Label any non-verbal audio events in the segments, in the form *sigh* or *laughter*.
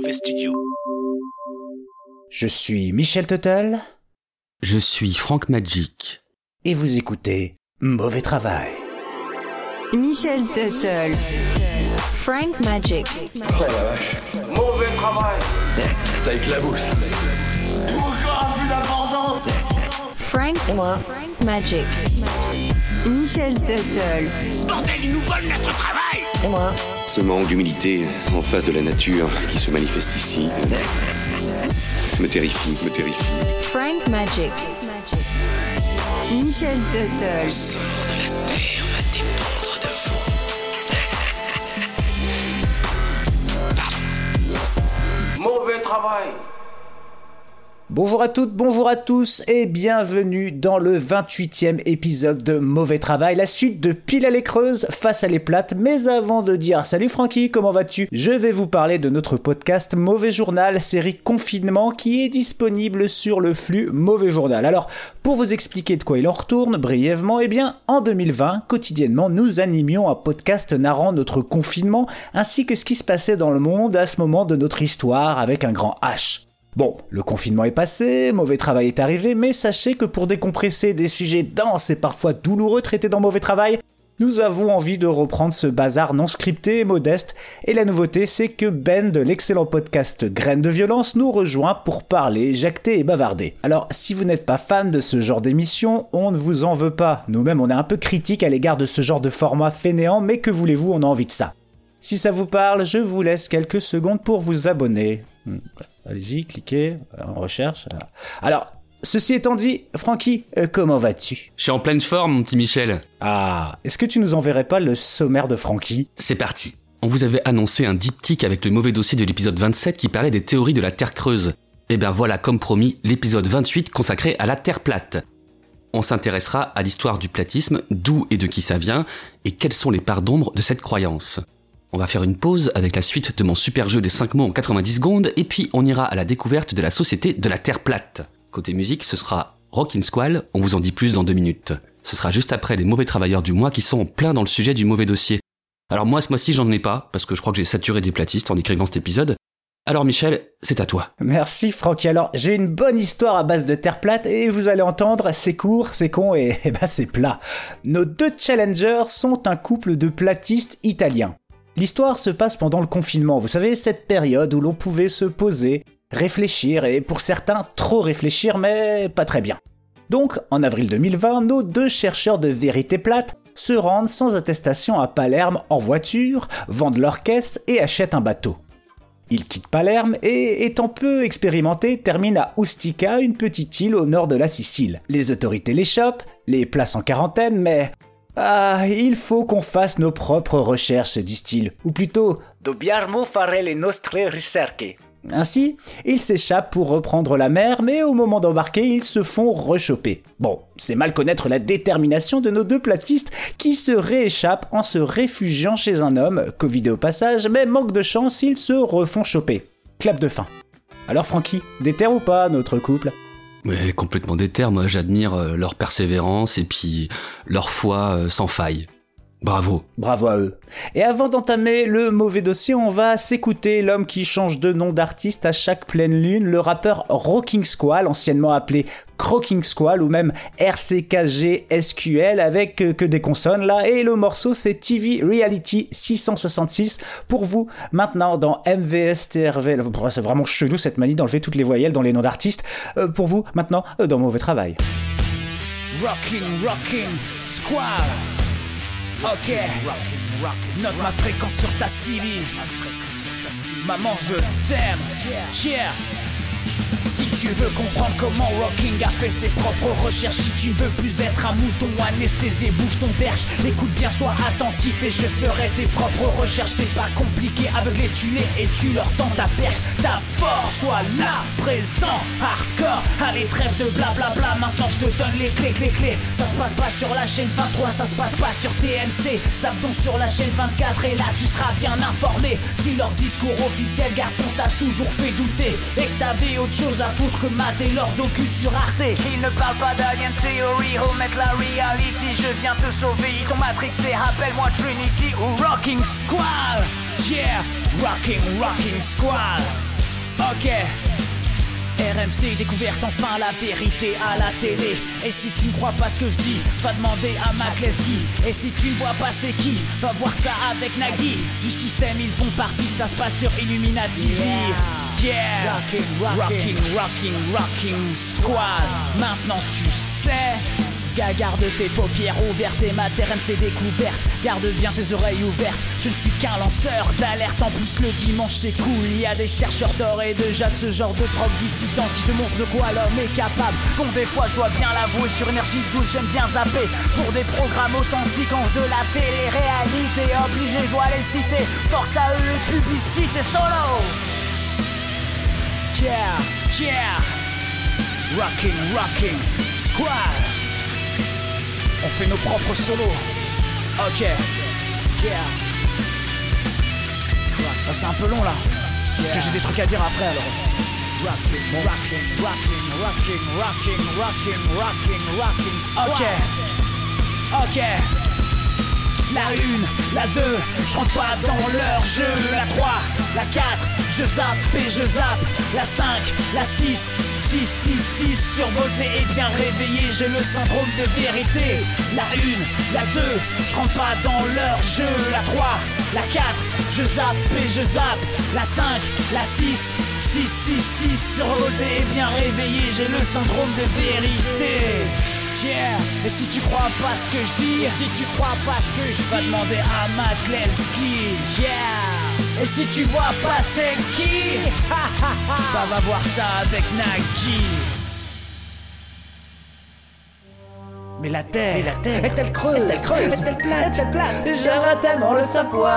Mauvais Studio. Je suis Michel Tuttle Je suis Frank Magic. et vous écoutez Mauvais Travail. Michel Tuttle. Frank Magic. Mauvais travail. Ça éclabousse. Frank. Frank Magic. Michel Tuttle. Bordel, ils nous volent notre travail Ce manque d'humilité en face de la nature qui se manifeste ici me terrifie, me terrifie. Frank Magic. Michel Tuttle. Bonjour à toutes, bonjour à tous et bienvenue dans le 28e épisode de Mauvais Travail, la suite de Pile à les creuses face à les plates. Mais avant de dire salut Francky, comment vas-tu? Je vais vous parler de notre podcast Mauvais Journal, série confinement qui est disponible sur le flux Mauvais Journal. Alors, pour vous expliquer de quoi il en retourne brièvement, eh bien, en 2020, quotidiennement, nous animions un podcast narrant notre confinement ainsi que ce qui se passait dans le monde à ce moment de notre histoire avec un grand H. Bon, le confinement est passé, mauvais travail est arrivé, mais sachez que pour décompresser des sujets denses et parfois douloureux traités dans mauvais travail, nous avons envie de reprendre ce bazar non scripté et modeste, et la nouveauté c'est que Ben de l'excellent podcast Graines de violence nous rejoint pour parler, jacter et bavarder. Alors, si vous n'êtes pas fan de ce genre d'émission, on ne vous en veut pas. Nous-mêmes, on est un peu critique à l'égard de ce genre de format fainéant, mais que voulez-vous, on a envie de ça. Si ça vous parle, je vous laisse quelques secondes pour vous abonner. Hmm, Allez-y, cliquez, euh, en recherche. Alors, ceci étant dit, Francky, euh, comment vas-tu? Je suis en pleine forme, mon petit Michel. Ah, est-ce que tu nous enverrais pas le sommaire de Francky? C'est parti. On vous avait annoncé un diptyque avec le mauvais dossier de l'épisode 27 qui parlait des théories de la Terre creuse. Et ben voilà, comme promis, l'épisode 28 consacré à la Terre plate. On s'intéressera à l'histoire du platisme, d'où et de qui ça vient, et quelles sont les parts d'ombre de cette croyance. On va faire une pause avec la suite de mon super jeu des 5 mots en 90 secondes, et puis on ira à la découverte de la société de la Terre plate. Côté musique, ce sera Rockin' Squall, on vous en dit plus dans deux minutes. Ce sera juste après les mauvais travailleurs du mois qui sont en plein dans le sujet du mauvais dossier. Alors moi ce mois-ci j'en ai pas, parce que je crois que j'ai saturé des platistes en écrivant cet épisode. Alors Michel, c'est à toi. Merci Francky. Alors, j'ai une bonne histoire à base de terre plate et vous allez entendre, c'est court, c'est con et, *laughs* et ben c'est plat. Nos deux challengers sont un couple de platistes italiens. L'histoire se passe pendant le confinement, vous savez, cette période où l'on pouvait se poser, réfléchir et pour certains trop réfléchir mais pas très bien. Donc, en avril 2020, nos deux chercheurs de vérité plate se rendent sans attestation à Palerme en voiture, vendent leur caisse et achètent un bateau. Ils quittent Palerme et, étant peu expérimentés, terminent à Ustica, une petite île au nord de la Sicile. Les autorités les chopent, les placent en quarantaine, mais... Ah, il faut qu'on fasse nos propres recherches, se disent-ils. Ou plutôt, dobbiamo fare le nostre ricerche. Ainsi, ils s'échappent pour reprendre la mer, mais au moment d'embarquer, ils se font rechoper. Bon, c'est mal connaître la détermination de nos deux platistes qui se rééchappent en se réfugiant chez un homme, Covidé au passage, mais manque de chance, ils se refont choper. Clap de fin. Alors Francky, déter ou pas notre couple? Ouais, complètement déter, moi j'admire euh, leur persévérance et puis leur foi euh, sans faille. Bravo. Bravo à eux. Et avant d'entamer le mauvais dossier, on va s'écouter l'homme qui change de nom d'artiste à chaque pleine lune, le rappeur Rocking Squall, anciennement appelé Croaking Squall ou même RCKG SQL avec euh, que des consonnes là. Et le morceau c'est TV Reality 666 pour vous maintenant dans MVSTRV. C'est vraiment chelou cette manie d'enlever toutes les voyelles dans les noms d'artistes. Euh, pour vous maintenant euh, dans Mauvais Travail. Rocking, rocking, squall. Ok. Note ma fréquence sur ta civile. Maman, je t'aime. Yeah. Si tu veux comprendre comment Rocking a fait ses propres recherches, si tu veux plus être un mouton anesthésié, bouge ton perche, écoute bien, sois attentif et je ferai tes propres recherches. C'est pas compliqué, aveuglé, tu l'es et tu leur tends ta perche. Ta force, sois là, présent, hardcore. Allez, trêve de blablabla, maintenant je te donne les clés, clés, clés. Ça se passe pas sur la chaîne 23, ça se passe pas sur TMC. Donc sur la chaîne 24 et là tu seras bien informé. Si leur discours officiel, garçon, t'a toujours fait douter et que t'avais autre à foutre que mater leur docu sur Arte. Ils ne parlent pas d'Alien Theory, remettre la reality. Je viens te sauver, ton Matrix et rappelle-moi Trinity ou Rocking Squall. Yeah, Rocking, Rocking Squall. Ok. RMC découverte enfin la vérité à la télé. Et si tu ne crois pas ce que je dis, va demander à Mac Lesguy. Et si tu ne vois pas c'est qui, va voir ça avec Nagui. Du système ils font partie, ça se passe sur Illuminati TV. Yeah, Rocking, rocking, rocking, rocking squad. Maintenant tu sais. Garde tes paupières ouvertes et ma RMC découverte. Garde bien tes oreilles ouvertes. Je ne suis qu'un lanceur d'alerte. En plus, le dimanche c'est cool. Il y a des chercheurs d'or et de jade, ce genre de prof dissident qui te montre de quoi l'homme est capable. Bon, des fois, je dois bien l'avouer, sur énergie 12, j'aime bien zapper. Pour des programmes authentiques en de la télé-réalité. Obligé, je dois les citer. Force à eux publicité solo. Yeah, yeah. Rocking, rocking, squad. On fait nos propres solos. Ok. Yeah. Ah, c'est un peu long là. Parce que j'ai des trucs à dire après alors. Rocking, rocking, rocking, rocking, rocking, rocking, rocking, rocking, squad. Ok. Ok. La 1, la 2, je rentre pas dans leur jeu. La 3, la 4, je zappe et je zappe. La 5, la 6, 6, 6, 6, survolté et bien réveillé. J'ai le syndrome de vérité. La 1, la 2, je rentre pas dans leur jeu. La 3, la 4, je zappe et je zappe. La 5, la 6, 6, 6, 6, survolté et bien réveillé. J'ai le syndrome de vérité. Yeah. Et si tu crois pas ce que je dis, si tu crois pas ce que je dis, va demander à Matt. Yeah. Et si tu vois pas c'est qui, bah va voir ça avec Nagi. Mais la Terre, mais la Terre est-elle creuse? Est-elle creuse? Est-elle plate? Est-elle plate? J'aimerais tellement le savoir.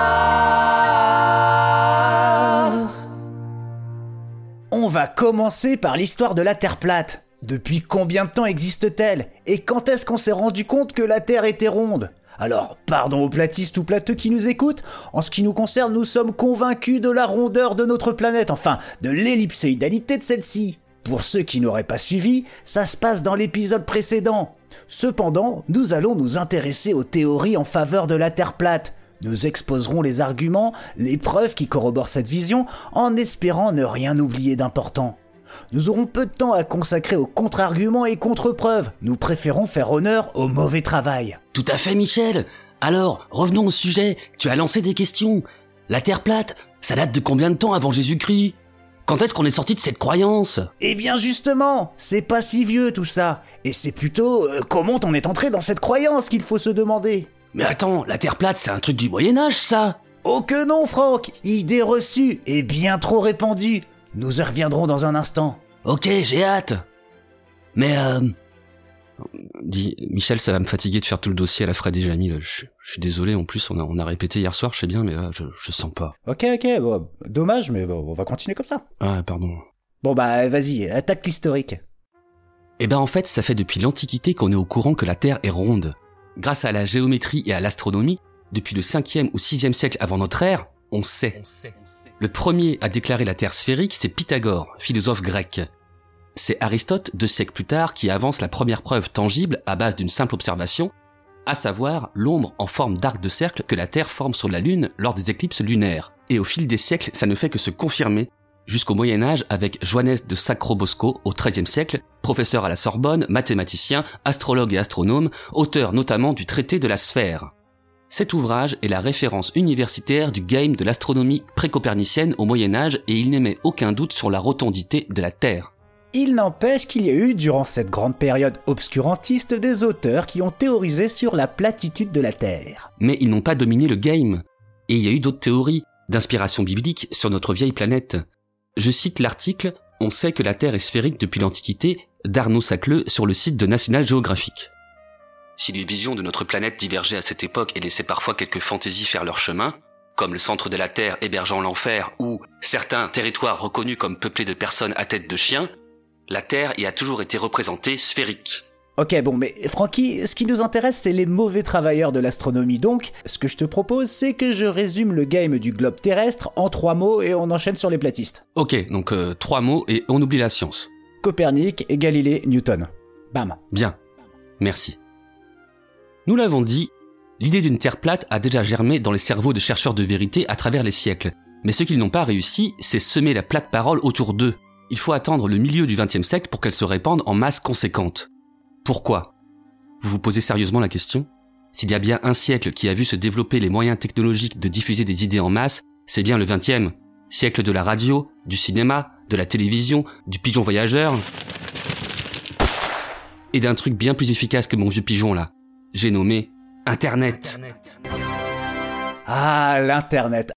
On va commencer par l'histoire de la Terre plate. Depuis combien de temps existe-t-elle Et quand est-ce qu'on s'est rendu compte que la Terre était ronde? Alors, pardon aux platistes ou plateux qui nous écoutent, en ce qui nous concerne, nous sommes convaincus de la rondeur de notre planète, enfin, de l'ellipsoïdalité de celle-ci. Pour ceux qui n'auraient pas suivi, ça se passe dans l'épisode précédent. Cependant, nous allons nous intéresser aux théories en faveur de la Terre plate. Nous exposerons les arguments, les preuves qui corroborent cette vision, en espérant ne rien oublier d'important. Nous aurons peu de temps à consacrer aux contre-arguments et contre-preuves. Nous préférons faire honneur au mauvais travail. Tout à fait, Michel. Alors, revenons au sujet. Tu as lancé des questions. La Terre plate, ça date de combien de temps avant Jésus-Christ? Quand est-ce qu'on est sorti de cette croyance? Eh bien justement, c'est pas si vieux tout ça. Et c'est plutôt euh, comment on est entré dans cette croyance qu'il faut se demander? Mais attends, la Terre plate, c'est un truc du Moyen Âge, ça? Oh que non, Franck Idée reçue et bien trop répandue. Nous y reviendrons dans un instant. Ok, j'ai hâte. Mais euh... Dis, Michel, ça va me fatiguer de faire tout le dossier à la Fred et Jamil. Je, je suis désolé, en plus, on a, on a répété hier soir, je sais bien, mais là, je, je sens pas. Ok, ok, bon, dommage, mais bon, on va continuer comme ça. Ah, pardon. Bon bah vas-y, attaque l'historique. Eh ben en fait, ça fait depuis l'Antiquité qu'on est au courant que la Terre est ronde. Grâce à la géométrie et à l'astronomie, depuis le 5e ou 6e siècle avant notre ère, on sait. Le premier à déclarer la Terre sphérique, c'est Pythagore, philosophe grec. C'est Aristote, deux siècles plus tard, qui avance la première preuve tangible à base d'une simple observation, à savoir l'ombre en forme d'arc de cercle que la Terre forme sur la Lune lors des éclipses lunaires. Et au fil des siècles, ça ne fait que se confirmer, jusqu'au Moyen Âge avec Johannes de Sacrobosco au XIIIe siècle, professeur à la Sorbonne, mathématicien, astrologue et astronome, auteur notamment du traité de la sphère. Cet ouvrage est la référence universitaire du game de l'astronomie précopernicienne au Moyen Âge et il n'émet aucun doute sur la rotondité de la Terre. Il n'empêche qu'il y a eu, durant cette grande période obscurantiste, des auteurs qui ont théorisé sur la platitude de la Terre. Mais ils n'ont pas dominé le game. Et il y a eu d'autres théories, d'inspiration biblique, sur notre vieille planète. Je cite l'article On sait que la Terre est sphérique depuis l'Antiquité d'Arnaud Sacleux sur le site de National Geographic. Si les visions de notre planète divergeaient à cette époque et laissaient parfois quelques fantaisies faire leur chemin, comme le centre de la Terre hébergeant l'enfer ou certains territoires reconnus comme peuplés de personnes à tête de chiens, la Terre y a toujours été représentée sphérique. Ok, bon, mais Francky, ce qui nous intéresse, c'est les mauvais travailleurs de l'astronomie. Donc, ce que je te propose, c'est que je résume le game du globe terrestre en trois mots et on enchaîne sur les platistes. Ok, donc euh, trois mots et on oublie la science. Copernic, Galilée, Newton. Bam. Bien. Merci. Nous l'avons dit, l'idée d'une Terre plate a déjà germé dans les cerveaux de chercheurs de vérité à travers les siècles. Mais ce qu'ils n'ont pas réussi, c'est semer la plate parole autour d'eux. Il faut attendre le milieu du XXe siècle pour qu'elle se répande en masse conséquente. Pourquoi? Vous vous posez sérieusement la question? S'il y a bien un siècle qui a vu se développer les moyens technologiques de diffuser des idées en masse, c'est bien le XXe. Siècle de la radio, du cinéma, de la télévision, du pigeon voyageur. Et d'un truc bien plus efficace que mon vieux pigeon là. J'ai nommé Internet. Ah, l'Internet.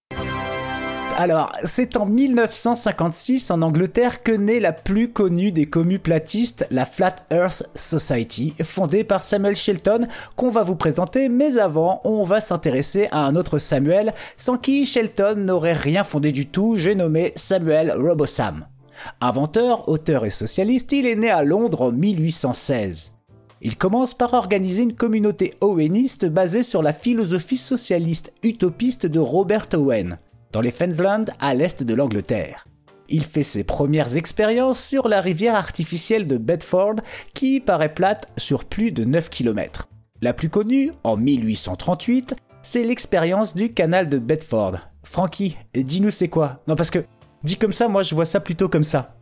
Alors, c'est en 1956 en Angleterre que naît la plus connue des communes platistes, la Flat Earth Society, fondée par Samuel Shelton, qu'on va vous présenter, mais avant, on va s'intéresser à un autre Samuel, sans qui Shelton n'aurait rien fondé du tout, j'ai nommé Samuel Robosam. Inventeur, auteur et socialiste, il est né à Londres en 1816. Il commence par organiser une communauté oweniste basée sur la philosophie socialiste utopiste de Robert Owen, dans les Fensland à l'est de l'Angleterre. Il fait ses premières expériences sur la rivière artificielle de Bedford qui paraît plate sur plus de 9 km. La plus connue, en 1838, c'est l'expérience du canal de Bedford. Frankie, dis-nous c'est quoi? Non parce que, dit comme ça, moi je vois ça plutôt comme ça.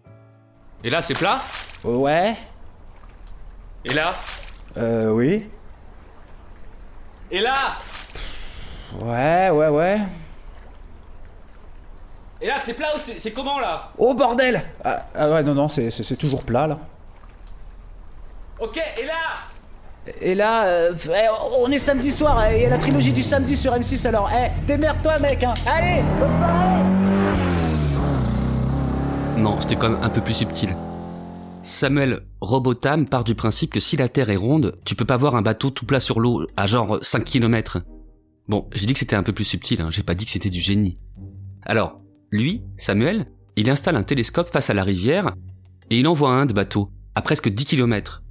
Et là, c'est plat? Ouais, Et là euh oui. Et là Ouais, ouais, ouais. Et là, c'est plat ou c'est comment là? Oh bordel ah, ah ouais, non, non, c'est- c'est c'est toujours plat là. Ok, et là Et là, euh, eh, on est samedi soir, eh, il y a la trilogie du samedi sur M6 alors, eh, démerde-toi mec, hein. Allez, bonne soirée Non, c'était quand même un peu plus subtil. Samuel Robotham part du principe que si la Terre est ronde, tu peux pas voir un bateau tout plat sur l'eau à genre 5 km. Bon, j'ai dit que c'était un peu plus subtil, hein, j'ai pas dit que c'était du génie. Alors, lui, Samuel, il installe un télescope face à la rivière et il envoie un de bateau à presque 10 km.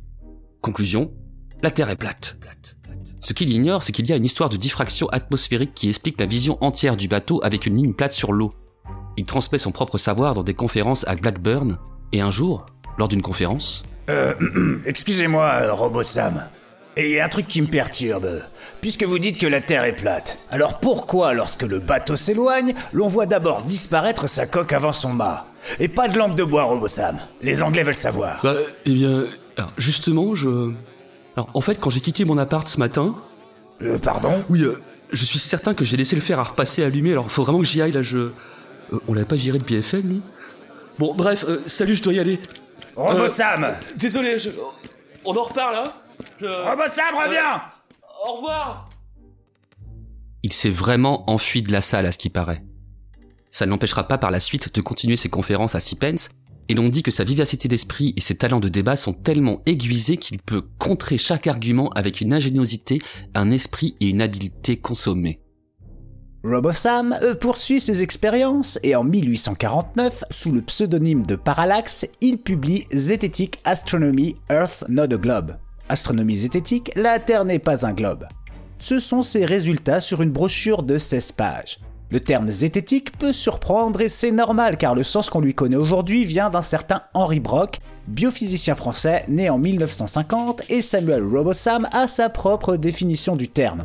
Conclusion, la Terre est plate. Ce qu'il ignore, c'est qu'il y a une histoire de diffraction atmosphérique qui explique la vision entière du bateau avec une ligne plate sur l'eau. Il transmet son propre savoir dans des conférences à Blackburn, et un jour, lors d'une conférence, *clears throat* Excusez-moi, euh, Robot Sam. Et il y a un truc qui me perturbe. Puisque vous dites que la Terre est plate, alors pourquoi, lorsque le bateau s'éloigne, l'on voit d'abord disparaître sa coque avant son mât? Et pas de lampe de bois, Robot Sam. Les Anglais veulent savoir. Bah, eh bien, alors, justement, je... Alors, en fait, quand j'ai quitté mon appart ce matin, Euh, pardon? oui, euh, je suis certain que j'ai laissé le fer à repasser allumé, alors faut vraiment que j'y aille, là, je... Euh, on l'avait pas viré de BFM, lui Bon, bref, euh, salut, je dois y aller. Robot Euh, Sam Désolé, je... On en reparle, hein Je- Robot Sam, reviens Au revoir Il s'est vraiment enfui de la salle à ce qui paraît. Ça ne l'empêchera pas par la suite de continuer ses conférences à Sipens, et l'on dit que sa vivacité d'esprit et ses talents de débat sont tellement aiguisés qu'il peut contrer chaque argument avec une ingéniosité, un esprit et une habileté consommés. Robosam euh, poursuit ses expériences et en 1849, sous le pseudonyme de Parallax, il publie Zététique Astronomy Earth Not a Globe. Astronomie zététique, la Terre n'est pas un globe. Ce sont ses résultats sur une brochure de 16 pages. Le terme zététique peut surprendre et c'est normal car le sens qu'on lui connaît aujourd'hui vient d'un certain Henri Brock, biophysicien français né en 1950 et Samuel Robosam a sa propre définition du terme.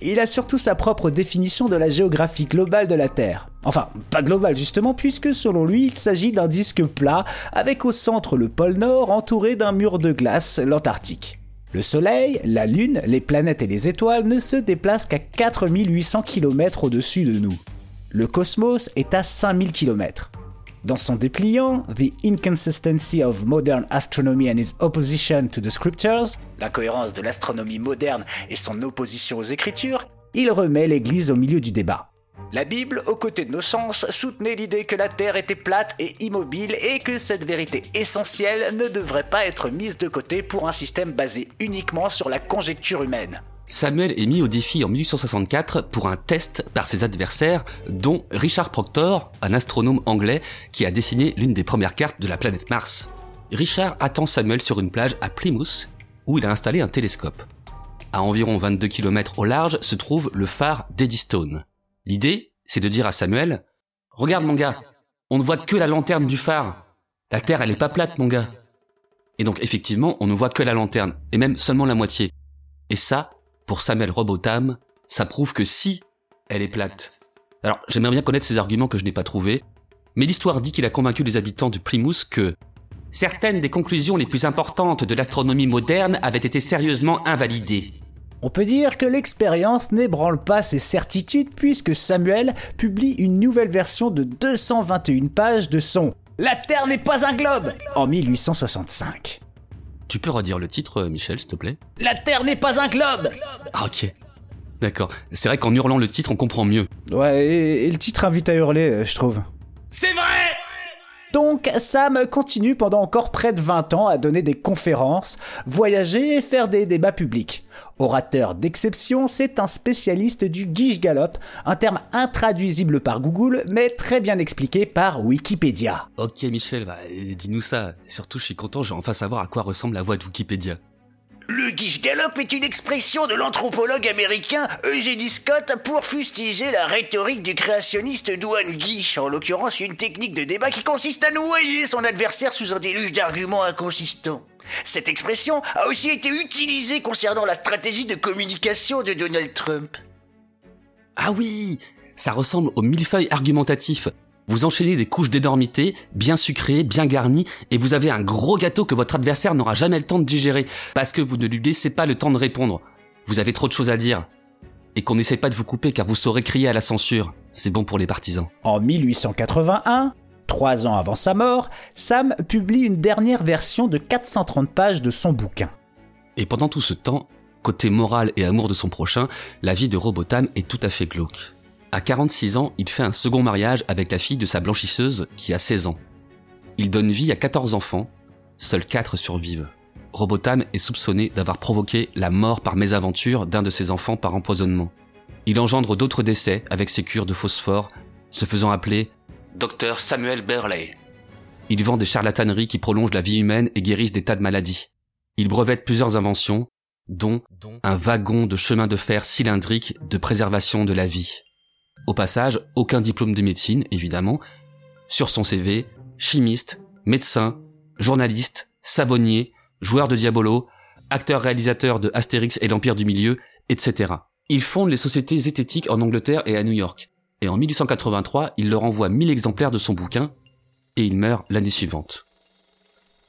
Il a surtout sa propre définition de la géographie globale de la Terre. Enfin, pas globale justement, puisque selon lui, il s'agit d'un disque plat, avec au centre le pôle Nord entouré d'un mur de glace, l'Antarctique. Le Soleil, la Lune, les planètes et les étoiles ne se déplacent qu'à 4800 km au-dessus de nous. Le cosmos est à 5000 km. Dans son dépliant The Inconsistency of Modern Astronomy and Its Opposition to the Scriptures, l'incohérence de l'astronomie moderne et son opposition aux Écritures, il remet l'Église au milieu du débat. La Bible, aux côtés de nos sens, soutenait l'idée que la Terre était plate et immobile et que cette vérité essentielle ne devrait pas être mise de côté pour un système basé uniquement sur la conjecture humaine. Samuel est mis au défi en 1864 pour un test par ses adversaires, dont Richard Proctor, un astronome anglais qui a dessiné l'une des premières cartes de la planète Mars. Richard attend Samuel sur une plage à Plymouth, où il a installé un télescope. À environ 22 km au large se trouve le phare d'Eddystone. L'idée, c'est de dire à Samuel, Regarde mon gars, on ne voit que la lanterne du phare. La Terre, elle est pas plate, mon gars. Et donc, effectivement, on ne voit que la lanterne, et même seulement la moitié. Et ça, pour Samuel Robotham, ça prouve que si elle est plate, Alors, j'aimerais bien connaître ces arguments que je n'ai pas trouvés, mais l'histoire dit qu'il a convaincu les habitants de Plymouth que certaines des conclusions les plus importantes de l'astronomie moderne avaient été sérieusement invalidées. On peut dire que l'expérience n'ébranle pas ses certitudes puisque Samuel publie une nouvelle version de 221 pages de son La Terre n'est pas un globe en 1865. Tu peux redire le titre, euh, Michel, s'il te plaît? La Terre n'est pas un globe Ah ok. D'accord. C'est vrai qu'en hurlant le titre, on comprend mieux. Ouais, et, et le titre invite à hurler, euh, je trouve. C'est vrai Donc Sam continue pendant encore près de 20 ans à donner des conférences, voyager et faire des débats publics. Orateur d'exception, c'est un spécialiste du guiche galop, un terme intraduisible par Google mais très bien expliqué par Wikipédia. Ok Michel, bah, dis-nous ça. Surtout, je suis content, je vais enfin savoir à quoi ressemble la voix de Wikipédia. Le guiche galop est une expression de l'anthropologue américain Eugénie Scott pour fustiger la rhétorique du créationniste Douane Guiche, en l'occurrence une technique de débat qui consiste à noyer son adversaire sous un déluge d'arguments inconsistants. Cette expression a aussi été utilisée concernant la stratégie de communication de Donald Trump. Ah oui Ça ressemble au millefeuille argumentatif. Vous enchaînez des couches d'énormité, bien sucrées, bien garnies, et vous avez un gros gâteau que votre adversaire n'aura jamais le temps de digérer, parce que vous ne lui laissez pas le temps de répondre. Vous avez trop de choses à dire. Et qu'on n'essaie pas de vous couper car vous saurez crier à la censure. C'est bon pour les partisans. En 1881, trois ans avant sa mort, Sam publie une dernière version de 430 pages de son bouquin. Et pendant tout ce temps, côté moral et amour de son prochain, la vie de Robotham est tout à fait glauque. À 46 ans, il fait un second mariage avec la fille de sa blanchisseuse qui a 16 ans. Il donne vie à 14 enfants, seuls 4 survivent. Robotham est soupçonné d'avoir provoqué la mort par mésaventure d'un de ses enfants par empoisonnement. Il engendre d'autres décès avec ses cures de phosphore, se faisant appeler Dr Samuel Burley. Il vend des charlataneries qui prolongent la vie humaine et guérissent des tas de maladies. Il brevette plusieurs inventions, dont un wagon de chemin de fer cylindrique de préservation de la vie. Au passage, aucun diplôme de médecine, évidemment. Sur son CV, chimiste, médecin, journaliste, savonnier, joueur de Diabolo, acteur-réalisateur de Astérix et l'Empire du Milieu, etc. Il fonde les sociétés zététiques en Angleterre et à New York. Et en 1883, il leur envoie 1000 exemplaires de son bouquin, et il meurt l'année suivante.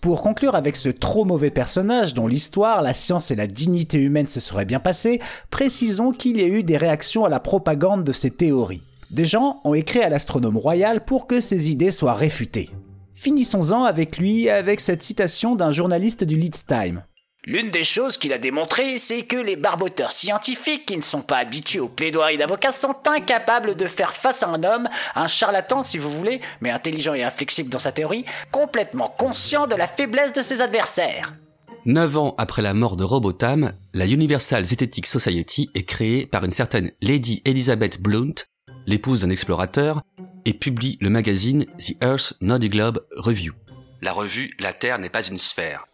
Pour conclure avec ce trop mauvais personnage dont l'histoire, la science et la dignité humaine se seraient bien passées, précisons qu'il y a eu des réactions à la propagande de ces théories. Des gens ont écrit à l'astronome royal pour que ses idées soient réfutées. Finissons-en avec lui avec cette citation d'un journaliste du Leeds Time. L'une des choses qu'il a démontré, c'est que les barboteurs scientifiques qui ne sont pas habitués aux plaidoiries d'avocats sont incapables de faire face à un homme, un charlatan si vous voulez, mais intelligent et inflexible dans sa théorie, complètement conscient de la faiblesse de ses adversaires. Neuf ans après la mort de Robotham, la Universal Zetetic Society est créée par une certaine Lady Elizabeth Blount, l'épouse d'un explorateur, et publie le magazine The Earth Not Globe Review. La revue La Terre n'est pas une sphère.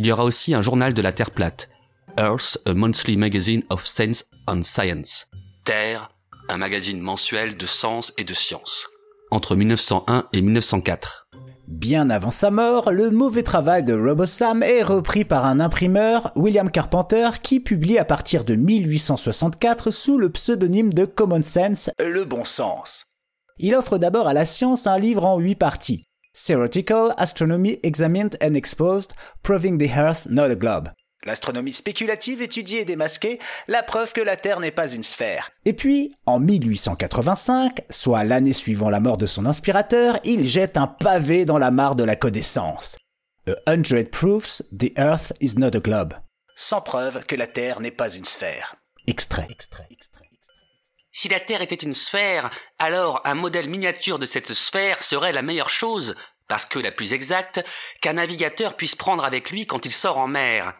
Il y aura aussi un journal de la Terre plate, Earth, a Monthly Magazine of Sense and Science. Terre, un magazine mensuel de sens et de science. Entre 1901 et 1904. Bien avant sa mort, le mauvais travail de RoboSam est repris par un imprimeur, William Carpenter, qui publie à partir de 1864 sous le pseudonyme de Common Sense, Le bon sens. Il offre d'abord à la science un livre en huit parties. Theoretical Astronomy Examined and Exposed, Proving the Earth Not a Globe. L'astronomie spéculative étudiée et démasquée, la preuve que la Terre n'est pas une sphère. Et puis, en 1885, soit l'année suivant la mort de son inspirateur, il jette un pavé dans la mare de la connaissance. A hundred proofs the Earth is not a globe. Sans preuve que la Terre n'est pas une sphère. Extrait. Si la Terre était une sphère, alors un modèle miniature de cette sphère serait la meilleure chose, parce que la plus exacte, qu'un navigateur puisse prendre avec lui quand il sort en mer.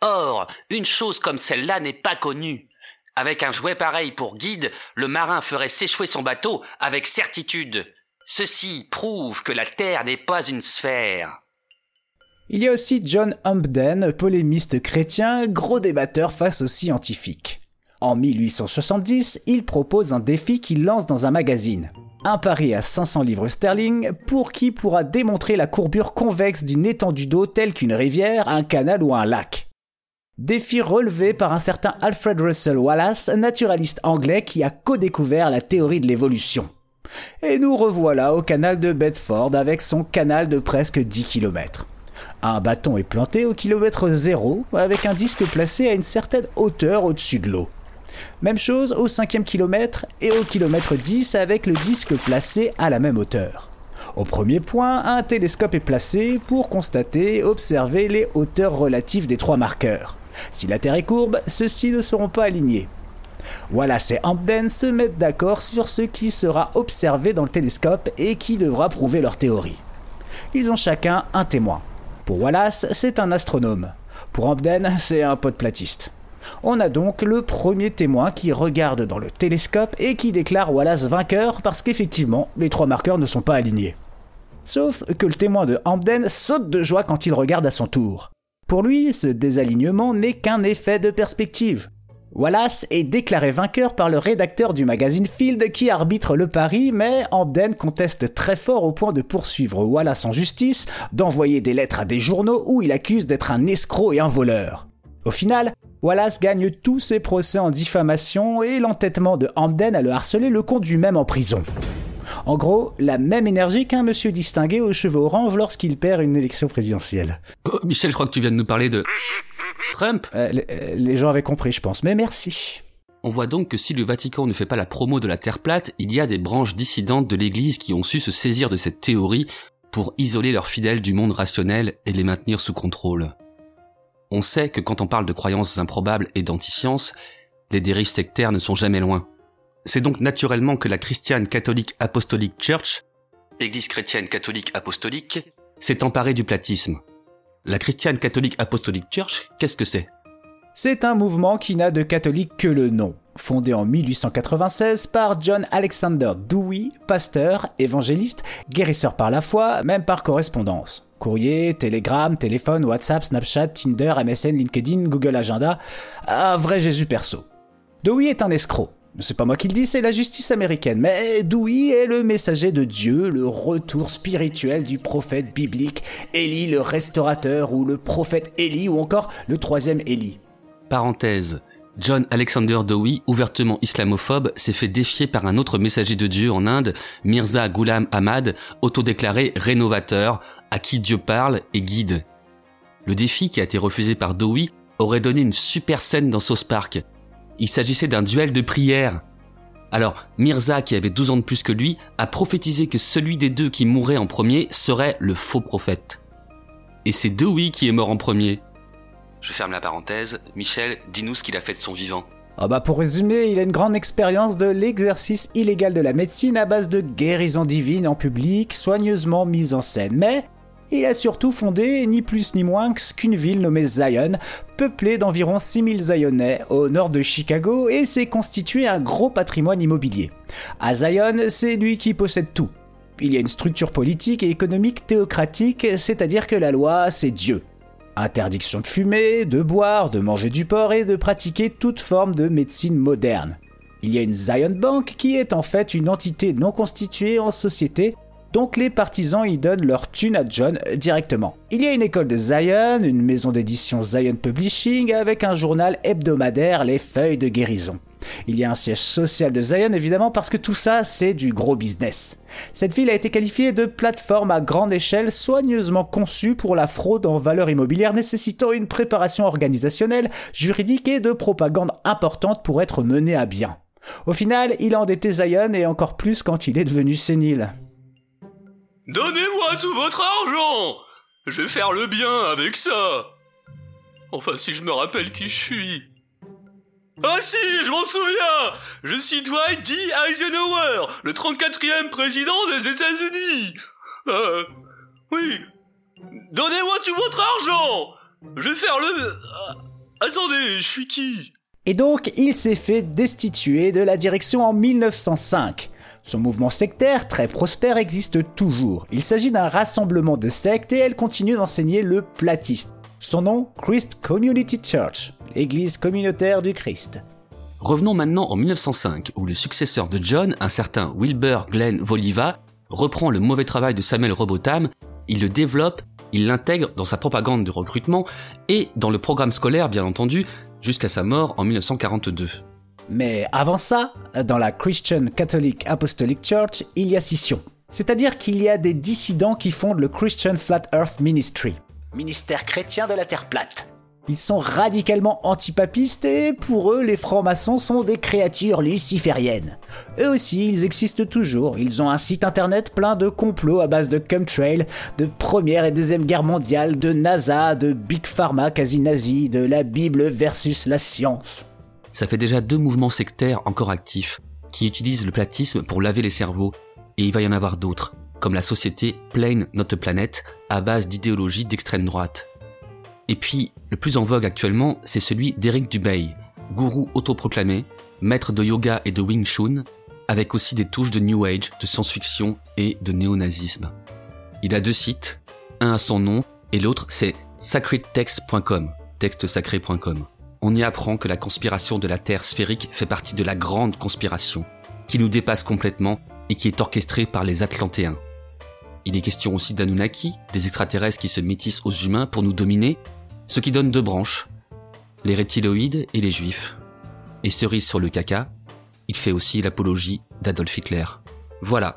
Or, une chose comme celle-là n'est pas connue. Avec un jouet pareil pour guide, le marin ferait s'échouer son bateau avec certitude. Ceci prouve que la Terre n'est pas une sphère. Il y a aussi John Humpden, polémiste chrétien, gros débatteur face aux scientifiques. En 1870, il propose un défi qu'il lance dans un magazine. Un pari à 500 livres sterling pour qui pourra démontrer la courbure convexe d'une étendue d'eau telle qu'une rivière, un canal ou un lac. Défi relevé par un certain Alfred Russel Wallace, naturaliste anglais qui a co-découvert la théorie de l'évolution. Et nous revoilà au canal de Bedford avec son canal de presque 10 km. Un bâton est planté au kilomètre zéro avec un disque placé à une certaine hauteur au-dessus de l'eau. Même chose au cinquième kilomètre et au kilomètre 10 avec le disque placé à la même hauteur. Au premier point, un télescope est placé pour constater et observer les hauteurs relatives des trois marqueurs. Si la Terre est courbe, ceux-ci ne seront pas alignés. Wallace et Hampden se mettent d'accord sur ce qui sera observé dans le télescope et qui devra prouver leur théorie. Ils ont chacun un témoin. Pour Wallace, c'est un astronome. Pour Hampden, c'est un pote platiste. On a donc le premier témoin qui regarde dans le télescope et qui déclare Wallace vainqueur parce qu'effectivement, les trois marqueurs ne sont pas alignés. Sauf que le témoin de Hampden saute de joie quand il regarde à son tour. Pour lui, ce désalignement n'est qu'un effet de perspective. Wallace est déclaré vainqueur par le rédacteur du magazine Field qui arbitre le pari, mais Hampden conteste très fort au point de poursuivre Wallace en justice, d'envoyer des lettres à des journaux où il accuse d'être un escroc et un voleur. Au final, Wallace gagne tous ses procès en diffamation et l'entêtement de Hampden à le harceler le conduit même en prison. En gros, la même énergie qu'un monsieur distingué aux cheveux orange lorsqu'il perd une élection présidentielle. Oh, Michel, je crois que tu viens de nous parler de Trump. Euh, les, euh, les gens avaient compris, je pense, mais merci. On voit donc que si le Vatican ne fait pas la promo de la Terre plate, il y a des branches dissidentes de l'Église qui ont su se saisir de cette théorie pour isoler leurs fidèles du monde rationnel et les maintenir sous contrôle. On sait que quand on parle de croyances improbables et d'antiscience, les dérives sectaires ne sont jamais loin. C'est donc naturellement que la Christiane Catholique Apostolic Church, Église chrétienne catholique apostolique, s'est emparée du platisme. La Christiane Catholique Apostolic Church, qu'est-ce que c'est? C'est un mouvement qui n'a de catholique que le nom. Fondé en 1896 par John Alexander Dewey, pasteur, évangéliste, guérisseur par la foi, même par correspondance. Courrier, télégramme, téléphone, WhatsApp, Snapchat, Tinder, MSN, LinkedIn, Google Agenda. Un vrai Jésus perso. Dewey est un escroc. C'est pas moi qui le dis, c'est la justice américaine. Mais Dewey est le messager de Dieu, le retour spirituel du prophète biblique, Élie le restaurateur, ou le prophète Élie, ou encore le troisième Élie. Parenthèse. John Alexander Dowie, ouvertement islamophobe, s'est fait défier par un autre messager de Dieu en Inde, Mirza Ghulam Ahmad, autodéclaré rénovateur, à qui Dieu parle et guide. Le défi qui a été refusé par Dowie aurait donné une super scène dans South Park. Il s'agissait d'un duel de prière. Alors, Mirza, qui avait 12 ans de plus que lui, a prophétisé que celui des deux qui mourrait en premier serait le faux prophète. Et c'est Dewey qui est mort en premier. Je ferme la parenthèse. Michel, dis-nous ce qu'il a fait de son vivant. Ah bah pour résumer, il a une grande expérience de l'exercice illégal de la médecine à base de guérison divine en public, soigneusement mise en scène. Mais il a surtout fondé ni plus ni moins qu'une ville nommée Zion, peuplée d'environ 6000 Zionais au nord de Chicago et s'est constitué un gros patrimoine immobilier. À Zion, c'est lui qui possède tout. Il y a une structure politique et économique théocratique, c'est-à-dire que la loi, c'est Dieu. Interdiction de fumer, de boire, de manger du porc et de pratiquer toute forme de médecine moderne. Il y a une Zion Bank qui est en fait une entité non constituée en société, donc les partisans y donnent leur thune à John directement. Il y a une école de Zion, une maison d'édition Zion Publishing avec un journal hebdomadaire, les feuilles de guérison. Il y a un siège social de Zion évidemment parce que tout ça c'est du gros business. Cette ville a été qualifiée de plateforme à grande échelle soigneusement conçue pour la fraude en valeur immobilière nécessitant une préparation organisationnelle, juridique et de propagande importante pour être menée à bien. Au final, il a endetté Zion et encore plus quand il est devenu sénile. Donnez-moi tout votre argent Je vais faire le bien avec ça Enfin, si je me rappelle qui je suis. Ah si, je m'en souviens Je suis Dwight D. Eisenhower, le 34e président des États-Unis Euh... Oui. Donnez-moi tout votre argent Je vais faire le... Ah, attendez, je suis qui? Et donc, il s'est fait destituer de la direction en 1905. Son mouvement sectaire, très prospère, existe toujours. Il s'agit d'un rassemblement de sectes et elle continue d'enseigner le platiste. Son nom, Christ Community Church, l'église communautaire du Christ. Revenons maintenant en 1905, où le successeur de John, un certain Wilbur Glenn Voliva, reprend le mauvais travail de Samuel Robotham, il le développe il l'intègre dans sa propagande de recrutement et dans le programme scolaire bien entendu, jusqu'à sa mort en 1942. Mais avant ça, dans la Christian Catholic Apostolic Church, il y a scission. C'est-à-dire qu'il y a des dissidents qui fondent le Christian Flat Earth Ministry, ministère chrétien de la Terre plate. Ils sont radicalement antipapistes et pour eux, les francs-maçons sont des créatures lucifériennes. Eux aussi, ils existent toujours. Ils ont un site internet plein de complots à base de chemtrail, de Première et Deuxième Guerre mondiale, de NASA, de Big Pharma quasi nazi, de la Bible versus la science. Ça fait déjà deux mouvements sectaires encore actifs qui utilisent le platisme pour laver les cerveaux, et il va y en avoir d'autres, comme la société Plane Not a Planet, à base d'idéologie d'extrême droite. Et puis, le plus en vogue actuellement, c'est celui d'Eric Dubay, gourou autoproclamé, maître de yoga et de Wing Chun, avec aussi des touches de New Age, de science-fiction et de néonazisme. Il a deux sites, un à son nom et l'autre c'est sacredtext.com, textesacré.com. On y apprend que la conspiration de la Terre sphérique fait partie de la grande conspiration, qui nous dépasse complètement et qui est orchestrée par les Atlantéens. Il est question aussi d'Anunnaki, des extraterrestres qui se métissent aux humains pour nous dominer, ce qui donne deux branches, les reptiloïdes et les juifs. Et cerise sur le caca, il fait aussi l'apologie d'Adolf Hitler. Voilà.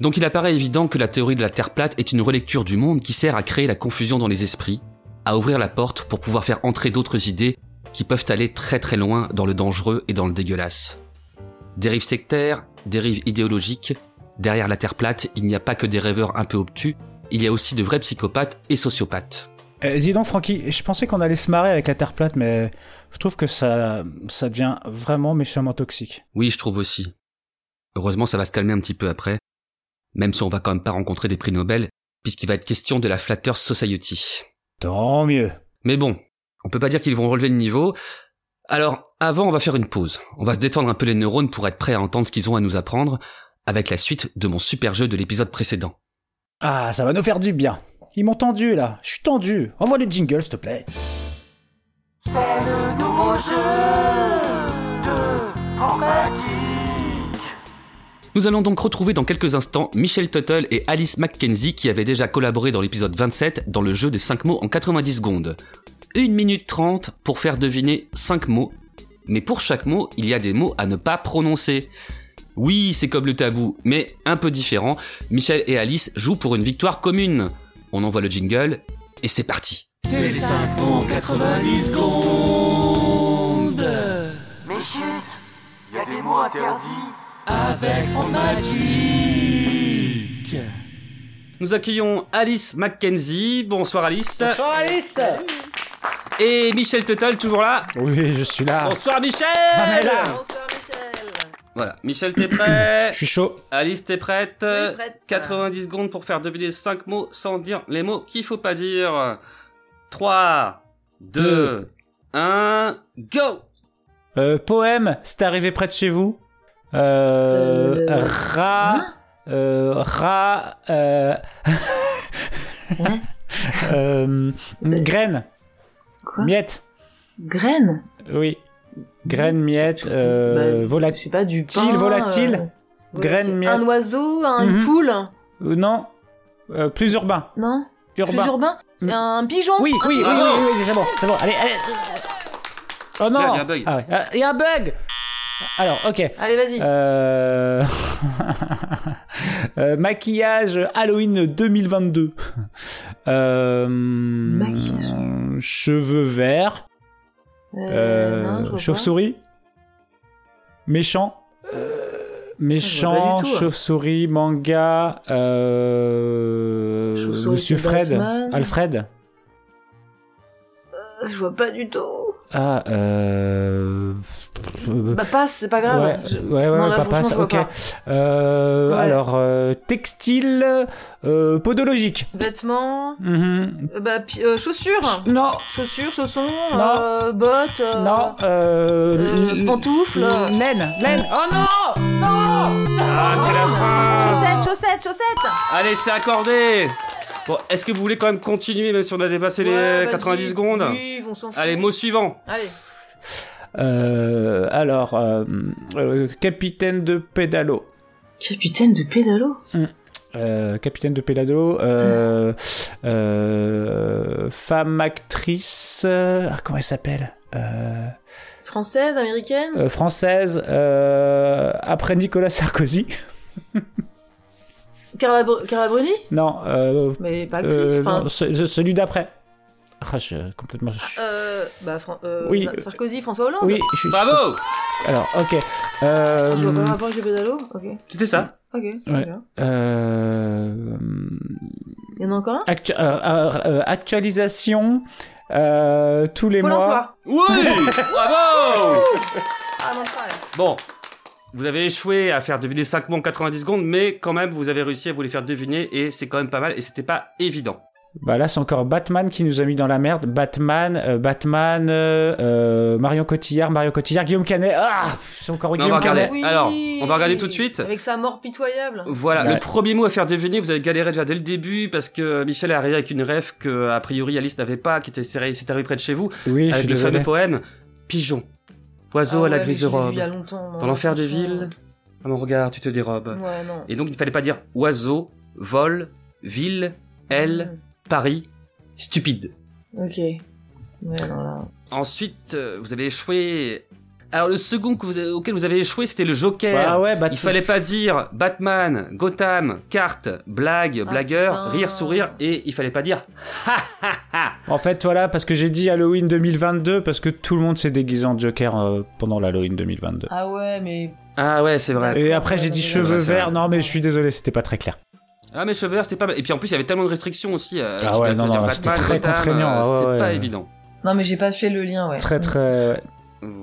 Donc il apparaît évident que la théorie de la Terre plate est une relecture du monde qui sert à créer la confusion dans les esprits, à ouvrir la porte pour pouvoir faire entrer d'autres idées qui peuvent aller très très loin dans le dangereux et dans le dégueulasse. Dérives sectaires, dérives idéologiques, derrière la Terre plate, il n'y a pas que des rêveurs un peu obtus, il y a aussi de vrais psychopathes et sociopathes. Euh, dis donc, Francky, je pensais qu'on allait se marrer avec la Terre plate, mais je trouve que ça, ça devient vraiment méchamment toxique. Oui, je trouve aussi. Heureusement, ça va se calmer un petit peu après, même si on va quand même pas rencontrer des prix Nobel, puisqu'il va être question de la Flatters Society. Tant mieux. Mais bon, on peut pas dire qu'ils vont relever le niveau. Alors, avant, on va faire une pause. On va se détendre un peu les neurones pour être prêt à entendre ce qu'ils ont à nous apprendre, avec la suite de mon super jeu de l'épisode précédent. Ah, ça va nous faire du bien. Ils m'ont tendu là, je suis tendu. Envoie le jingle, s'il te plaît. C'est le nouveau jeu de. Nous allons donc retrouver dans quelques instants Michel Tuttle et Alice Mackenzie qui avaient déjà collaboré dans l'épisode 27 dans le jeu des 5 mots en 90 secondes. 1 minute 30 pour faire deviner 5 mots. Mais pour chaque mot, il y a des mots à ne pas prononcer. Oui, c'est comme le tabou, mais un peu différent. Michel et Alice jouent pour une victoire commune. On envoie le jingle et c'est parti. C'est les 5 mots 90 secondes. Mais chut, il y a des mots interdits avec Franck Magic. Nous accueillons Alice Mackenzie. Bonsoir Alice. Bonsoir Alice Et Michel Tuttle toujours là. Oui, je suis là. Bonsoir Michel. Ah, là. Bonsoir Michel. Voilà, Michel t'es prêt Je suis chaud. Alice t'es prête Je suis prête. 90 secondes pour faire deviner 5 mots sans dire les mots qu'il faut pas dire. 3, 2, 1, go Euh, poème, c'est arrivé près de chez vous Euh. Euh, Ra. hein Euh. Ra. Euh. *laughs* Hein euh. Graine. Quoi Miette. Graine Oui. Graine, miette, euh, Bah, volatile. Je sais pas, du pain. Volatile, volatile. euh, Graine, miette. Un oiseau, un- une Mhm. poule. Euh, non. Euh, plus urbain. Non Urbain. Plus urbain Mm. Un pigeon Oui, oui, oui, oui, Un oui, oui, c'est bon, c'est bon. Allez, allez. Oh non Il y a un bug. Ah ouais. Ah, Il y a un bug Alors, ok. Allez, vas-y. Euh... *laughs* euh, maquillage Halloween 2022. Euh... Maquillage. Cheveux verts. Euh, pas. Chauve-souris. Méchant. Méchant, pas du tout. chauve-souris, manga, euh... Monsieur Fred. Alfred. Euh, Je vois pas du tout. Ah, euh... Bah, passe, c'est pas grave. Ouais, Je- ouais, ouais, Non, là, pas passe, ok. pas. Euh, Ouais. Alors, euh, textile, euh, podologique. Vêtements, Mhm. euh, bah, pi- euh, chaussures. Non, Chaussures, chaussons, Non. euh, bottes. euh, non, euh, euh, pantoufles. Laine, laine. Oh non Non Ah, c'est la fin Chaussettes, chaussettes, chaussettes. Allez, c'est accordé Bon, est-ce que vous voulez quand même continuer, même si on a dépassé Ouais, les vas-y. 90 secondes Oui, on s'en fout. Allez, mot suivant. Allez. Euh, alors, euh, euh, capitaine de pédalo. Capitaine de pédalo Euh, capitaine de euh, euh, femme actrice, euh, ah, comment elle s'appelle Euh, Française, américaine euh, Française, euh, après Nicolas Sarkozy. *laughs* Carla, Br- Carla Bruni Non, euh, Mais pas actrice. euh, non, ce- celui d'après. Ah, je, complètement. je- euh, bah, Fran- euh, Oui. Sarkozy, François Hollande Oui, je suis. Bravo Alors, ok. Euh, Je vois pas le rapport avec pédalo Ok. C'était ça. Ok. Ouais. euh, Il y en a encore un? actu- euh, euh, actualisation euh, tous les Pôle mois. emploi. Oui Bravo Ah, non, ça, ouais. Bon, vous avez échoué à faire deviner 5 mots en 90 secondes, mais quand même, vous avez réussi à vous les faire deviner, et c'est quand même pas mal, et c'était pas évident. Bah là, c'est encore Batman qui nous a mis dans la merde. Batman, euh, Batman, euh, euh, Marion Cotillard, Mario Cotillard, Guillaume Canet. Ah, c'est encore Non, on va Guillaume regarder. Canet. Oui. Alors, on va regarder tout de suite. Avec sa mort pitoyable. Voilà, Ouais. le premier mot à faire deviner, vous avez galéré déjà dès le début, parce que Michel est arrivé avec une rêve que, a priori, Alice n'avait pas, qui était serré- s'est arrivé près de chez vous, Oui, je avec le désolé. fameux poème Pigeon. Oiseau Ah à la ouais, grise robe. Moi, Dans l'enfer des villes. Ah mon regard, tu te dérobes. Ouais, non. Et donc, il ne fallait pas dire oiseau, vol, ville, elle, Paris, stupide. Ok. Ouais, non, là. Ensuite, euh, vous avez échoué. Alors, le second que vous avez- auquel vous avez échoué, c'était le Joker. Ah ouais, Bat- Il fallait pas dire Batman, Gotham, carte, blague, Ah, blagueur, rire, sourire, et il fallait pas dire ha ha ha. En fait, voilà, parce que j'ai dit Halloween 2022, parce que tout le monde s'est déguisé en Joker euh, pendant l'Halloween 2022. Ah ouais, mais. Ah ouais, c'est vrai. Et après, j'ai dit cheveux verts. Non, mais je suis désolé, c'était pas très clair. Ah, mais cheveux verts, c'était pas mal. Et puis en plus, il y avait tellement de restrictions aussi. euh, Ah tu ouais, devais non, non, Batman, c'était très Gotham, contraignant, euh, ouais, C'est ouais, pas ouais. évident. Non, mais j'ai pas fait le lien, ouais. Très, très.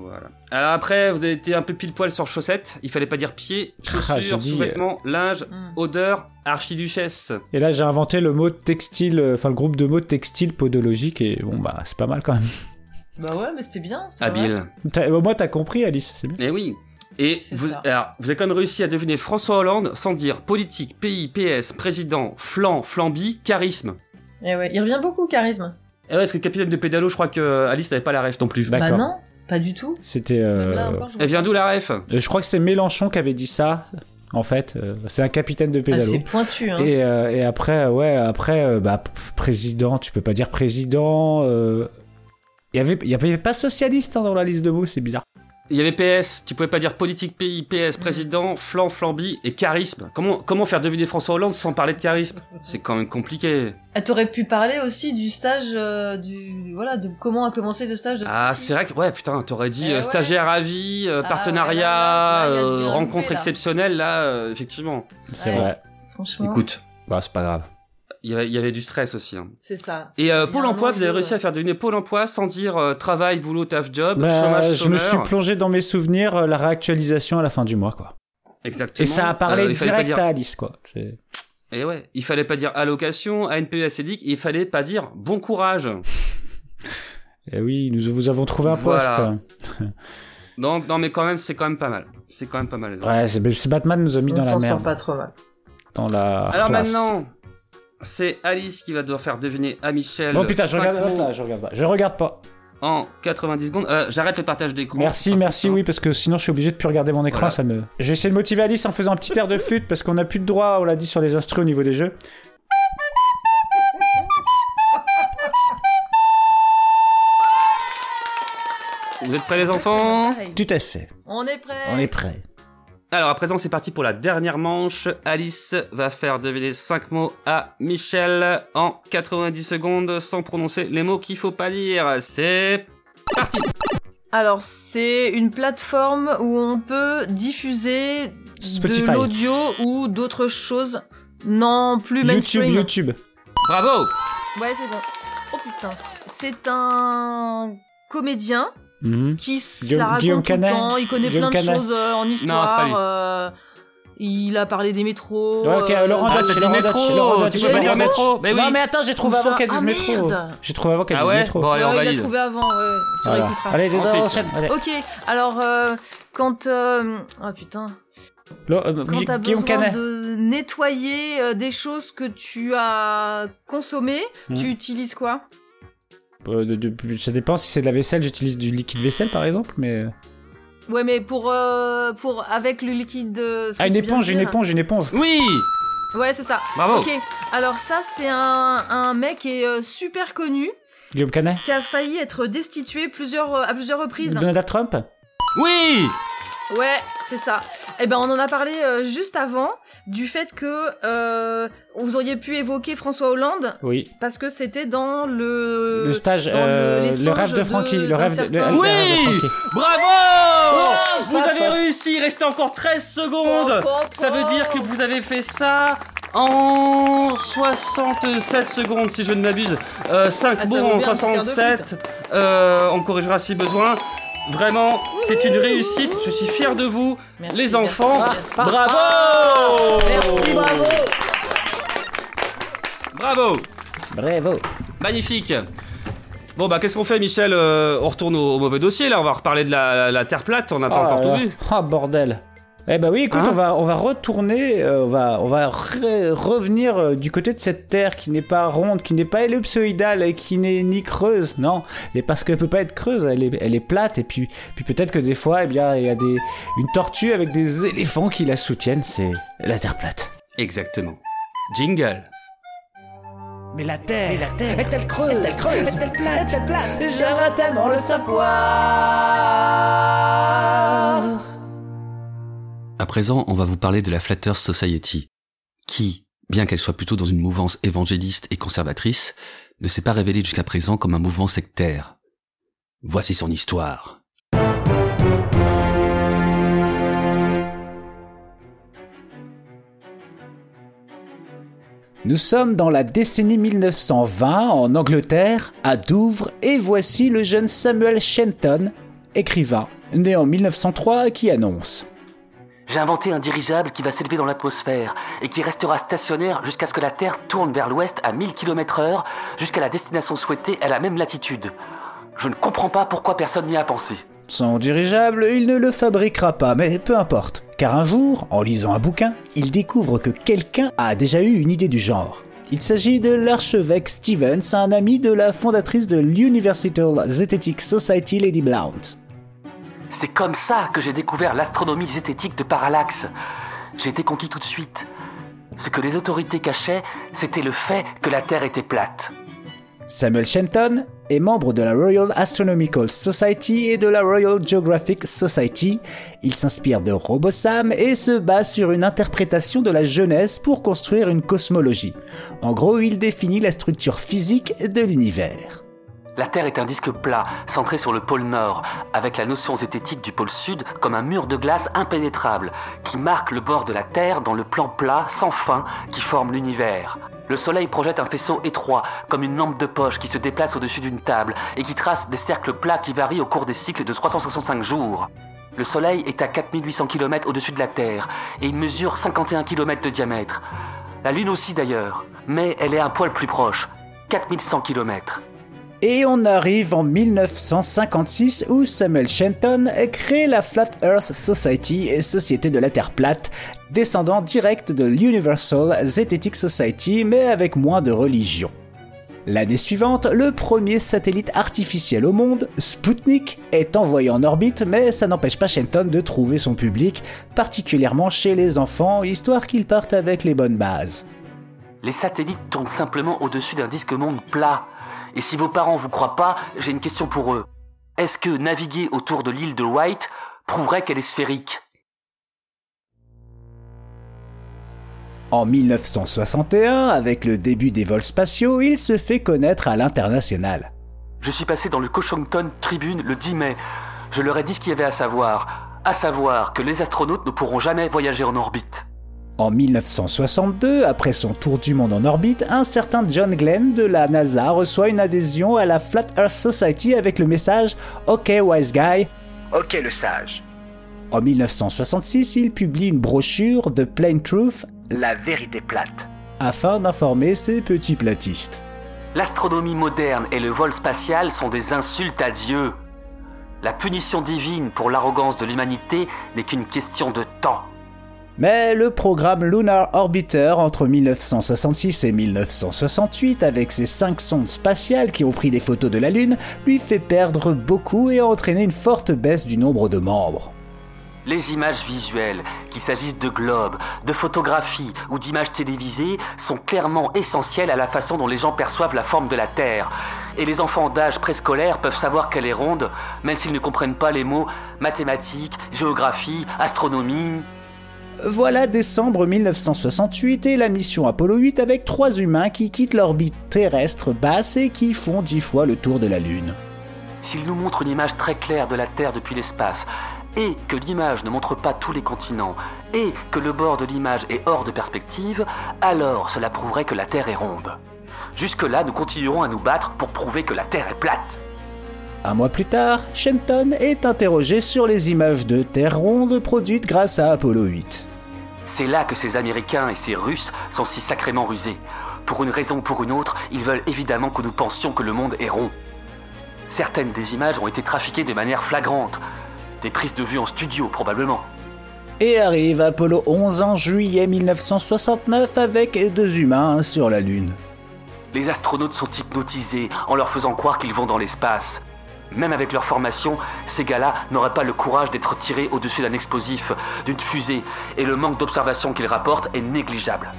Voilà. Alors après, vous avez été un peu pile poil sur chaussettes. Il fallait pas dire pied, *laughs* Ah, chaussures, dit, sous-vêtements, linge, Mm. odeur, archiduchesse. Et là, j'ai inventé le mot textile, euh, enfin le groupe de mots textile podologique, et bon, bah, c'est pas mal quand même. Bah ouais, mais c'était bien. Habile. T'as- Au moins, t'as compris, Alice, c'est bien. Eh oui. Et vous, alors, vous avez quand même réussi à deviner François Hollande sans dire politique, pays, PS, président, flan, flambi, charisme. Eh ouais, il revient beaucoup, charisme. Et ouais, parce que capitaine de pédalo, je crois que Alice n'avait pas la ref non plus. D'accord. Bah non, pas du tout. C'était. euh, Elle vient d'où la ref? Je crois que c'est Mélenchon qui avait dit ça, en fait. euh, c'est un capitaine de Ah, pédalo. c'est pointu, hein. et, euh, et après, euh, ouais, après, euh, bah, président, tu peux pas dire président. euh, Il y avait, il y avait pas socialiste hein, dans la liste de mots, c'est bizarre. Il y avait PS, tu pouvais pas dire politique, pays, PS, président, flan, flambi et charisme. Comment, comment faire deviner François Hollande sans parler de charisme? C'est quand même compliqué. Ah, T'aurais pu parler aussi du stage, euh, du voilà, de comment a commencé le stage de. Ah, c'est vrai que, ouais, putain, t'aurais dit Eh euh, ouais. stagiaire à vie, euh, Ah, partenariat, ouais, là, là, là, euh, rencontre exceptionnelle, là, euh, effectivement. C'est Ouais. vrai. Franchement. Écoute, Bah, c'est pas grave. Il y avait, il y avait du stress aussi. hein. C'est ça. Et euh, Pôle emploi, vous avez réussi à faire deviner Pôle emploi sans dire euh, travail, boulot, taf, job, Bah, chômage, je me chômeur. suis plongé dans mes souvenirs, euh, la réactualisation à la fin du mois, quoi. Exactement. Et ça a parlé Euh, direct dire- à Alice, quoi. Et ouais, il fallait pas dire allocation, ANPE, ACDIC, il fallait pas dire bon courage. Et *laughs* Eh oui, nous vous avons trouvé un Voilà. poste. *laughs* Non, non, mais quand même, c'est quand même pas mal. C'est quand même pas mal. les Ouais, c'est Batman nous a mis On dans la s'en merde. sort pas trop mal. Dans la. Alors maintenant, c'est Alice qui va devoir faire deviner à Michel. Bon putain, je regarde, mots hop là, je regarde pas. Je regarde pas. En 90 secondes. Euh, J'arrête le partage d'écran. Merci, merci, oui, parce que sinon je suis obligé de plus regarder mon écran, Voilà. ça me. Je vais essayer de motiver Alice en faisant un petit air de flûte parce qu'on n'a plus de droit, on l'a dit sur les instrus au niveau des jeux. Vous êtes prêts les enfants? Tout à fait. On est prêt. On est prêt. Alors à présent c'est parti pour la dernière manche. Alice va faire deviner 5 mots à Michel en 90 secondes sans prononcer les mots qu'il faut pas dire. C'est parti Alors, c'est une plateforme où on peut diffuser Spotify. de l'audio ou d'autres choses non plus YouTube, mainstream. YouTube. Bravo Ouais, c'est bon. Oh putain. C'est un comédien Mhm. qui se Guillaume- la raconte Guillaume tout le Canet temps. Il connaît Guillaume plein de Canet. choses euh, en histoire. euh, il a parlé des métros. Ouais, ok, euh, Laurent Ah, Dutch, Laurent métro, Dutch, Laurent tu Dutch, peux pas dire métro Mais oui Non, mais attends, j'ai trouvé Où avant ça qu'elle dise Ah, métro. J'ai trouvé avant qu'elle Ah dise ouais métro. Bon allez on Ouais, il valide. trouvé avant, ouais. Tu Voilà. réécouteras. Allez, des Ensuite. enchaîne. Allez. Ok, alors euh, quand euh, ah putain, euh, quand t'as besoin Canet. de nettoyer euh, des choses que tu as consommées, Hmm. tu utilises quoi? Euh, de- de- ça dépend si c'est de la vaisselle, j'utilise du liquide vaisselle par exemple, mais. Ouais, mais pour euh, pour avec le liquide. euh, Ah, une éponge, une éponge, une éponge. Oui Ouais, c'est ça. Bravo. Ok, alors ça, c'est un, un mec qui est euh, super connu, Guillaume Canet qui a failli être destitué plusieurs, euh, à plusieurs reprises. Donald Trump? Oui Ouais, c'est ça. Eh ben, on en a parlé euh, juste avant du fait que euh, vous auriez pu évoquer François Hollande Oui. parce que c'était dans le Le stage, dans euh, le rêve de Frankie. Le rêve de, le- certain- le Oui rêve de Frankie. Bravo Vous avez réussi, il restait encore 13 secondes. Ça veut dire que vous avez fait ça en 67 secondes si je ne m'abuse. Euh, 5 Ah, ça bons vaut en bien un petit quart de 67. Euh, on corrigera si besoin. Vraiment, c'est une réussite. Je suis fier de vous, Merci, les enfants. merci. Bravo Merci, bravo Bravo Bravo Magnifique Bon bah qu'est-ce qu'on fait Michel? Euh, On retourne au, au mauvais dossier là, on va reparler de la, la Terre plate, on n'a pas Oh encore là tout là. vu. Oh bordel. Eh ben oui, écoute, Hein on va on va retourner, euh, on va on va re- revenir euh, du côté de cette terre qui n'est pas ronde, qui n'est pas ellipsoïdale et qui n'est ni creuse, non. Et parce qu'elle peut pas être creuse, elle est elle est plate et puis puis peut-être que des fois, eh bien, il y a des une tortue avec des éléphants qui la soutiennent, c'est la terre plate. Exactement. Jingle. Mais la terre, la terre est-elle creuse, est-elle creuse, est-elle plate, est-elle plate J'aimerais tellement le savoir. À présent, on va vous parler de la Flatters Society, qui, bien qu'elle soit plutôt dans une mouvance évangéliste et conservatrice, ne s'est pas révélée jusqu'à présent comme un mouvement sectaire. Voici son histoire. Nous sommes dans la décennie 1920 en Angleterre, à Douvres, et voici le jeune Samuel Shenton, écrivain, né en 1903, qui annonce J'ai inventé un dirigeable qui va s'élever dans l'atmosphère et qui restera stationnaire jusqu'à ce que la Terre tourne vers l'ouest à 1000 km heure, jusqu'à la destination souhaitée à la même latitude. Je ne comprends pas pourquoi personne n'y a pensé. Son dirigeable, il ne le fabriquera pas, mais peu importe. Car un jour, en lisant un bouquin, il découvre que quelqu'un a déjà eu une idée du genre. Il s'agit de l'archevêque Stevens, un ami de la fondatrice de l'Universal Zetetic Society, Lady Blount. C'est comme ça que j'ai découvert l'astronomie zététique de Parallaxe. J'ai été conquis tout de suite. Ce que les autorités cachaient, c'était le fait que la Terre était plate. Samuel Shenton est membre de la Royal Astronomical Society et de la Royal Geographic Society. Il s'inspire de RoboSam et se base sur une interprétation de la Genèse pour construire une cosmologie. En gros, il définit la structure physique de l'univers. La Terre est un disque plat, centré sur le pôle Nord, avec la notion zététique du pôle Sud comme un mur de glace impénétrable, qui marque le bord de la Terre dans le plan plat sans fin qui forme l'univers. Le Soleil projette un faisceau étroit, comme une lampe de poche qui se déplace au-dessus d'une table et qui trace des cercles plats qui varient au cours des cycles de 365 jours. Le Soleil est à 4800 km au-dessus de la Terre et il mesure 51 km de diamètre. La Lune aussi d'ailleurs, mais elle est un poil plus proche, 4100 km. Et on arrive en 1956 où Samuel Shenton crée la Flat Earth Society, société de la Terre plate, descendant direct de l'Universal Zetetic Society, mais avec moins de religion. L'année suivante, le premier satellite artificiel au monde, Sputnik, est envoyé en orbite, mais ça n'empêche pas Shenton de trouver son public, particulièrement chez les enfants, histoire qu'ils partent avec les bonnes bases. Les satellites tournent simplement au-dessus d'un disque monde plat. Et si vos parents vous croient pas, j'ai une question pour eux. Est-ce que naviguer autour de l'île de White prouverait qu'elle est sphérique? En 1961, avec le début des vols spatiaux, il se fait connaître à l'international. Je suis passé dans le Coshocton Tribune le 10 mai. Je leur ai dit ce qu'il y avait à savoir. À savoir que les astronautes ne pourront jamais voyager en orbite. En 1962, après son tour du monde en orbite, un certain John Glenn de la NASA reçoit une adhésion à la Flat Earth Society avec le message OK Wise Guy, OK le sage. En 1966, il publie une brochure de Plain Truth, La vérité plate, afin d'informer ses petits platistes. L'astronomie moderne et le vol spatial sont des insultes à Dieu. La punition divine pour l'arrogance de l'humanité n'est qu'une question de temps. Mais le programme Lunar Orbiter entre 1966 et 1968, avec ses cinq sondes spatiales qui ont pris des photos de la Lune, lui fait perdre beaucoup et a entraîné une forte baisse du nombre de membres. Les images visuelles, qu'il s'agisse de globes, de photographies ou d'images télévisées, sont clairement essentielles à la façon dont les gens perçoivent la forme de la Terre. Et les enfants d'âge préscolaire peuvent savoir qu'elle est ronde, même s'ils ne comprennent pas les mots mathématiques, géographie, astronomie. Voilà décembre 1968 et la mission Apollo 8 avec trois humains qui quittent l'orbite terrestre basse et qui font dix fois le tour de la Lune. S'il nous montre une image très claire de la Terre depuis l'espace, et que l'image ne montre pas tous les continents, et que le bord de l'image est hors de perspective, alors cela prouverait que la Terre est ronde. Jusque-là, nous continuerons à nous battre pour prouver que la Terre est plate. Un mois plus tard, Shenton est interrogé sur les images de Terre ronde produites grâce à Apollo 8. C'est là que ces Américains et ces Russes sont si sacrément rusés. Pour une raison ou pour une autre, ils veulent évidemment que nous pensions que le monde est rond. Certaines des images ont été trafiquées de manière flagrante. Des prises de vue en studio, probablement. Et arrive Apollo 11 en juillet 1969 avec deux humains sur la Lune. Les astronautes sont hypnotisés en leur faisant croire qu'ils vont dans l'espace. Même avec leur formation, ces gars-là n'auraient pas le courage d'être tirés au-dessus d'un explosif, d'une fusée, et le manque d'observation qu'ils rapportent est négligeable.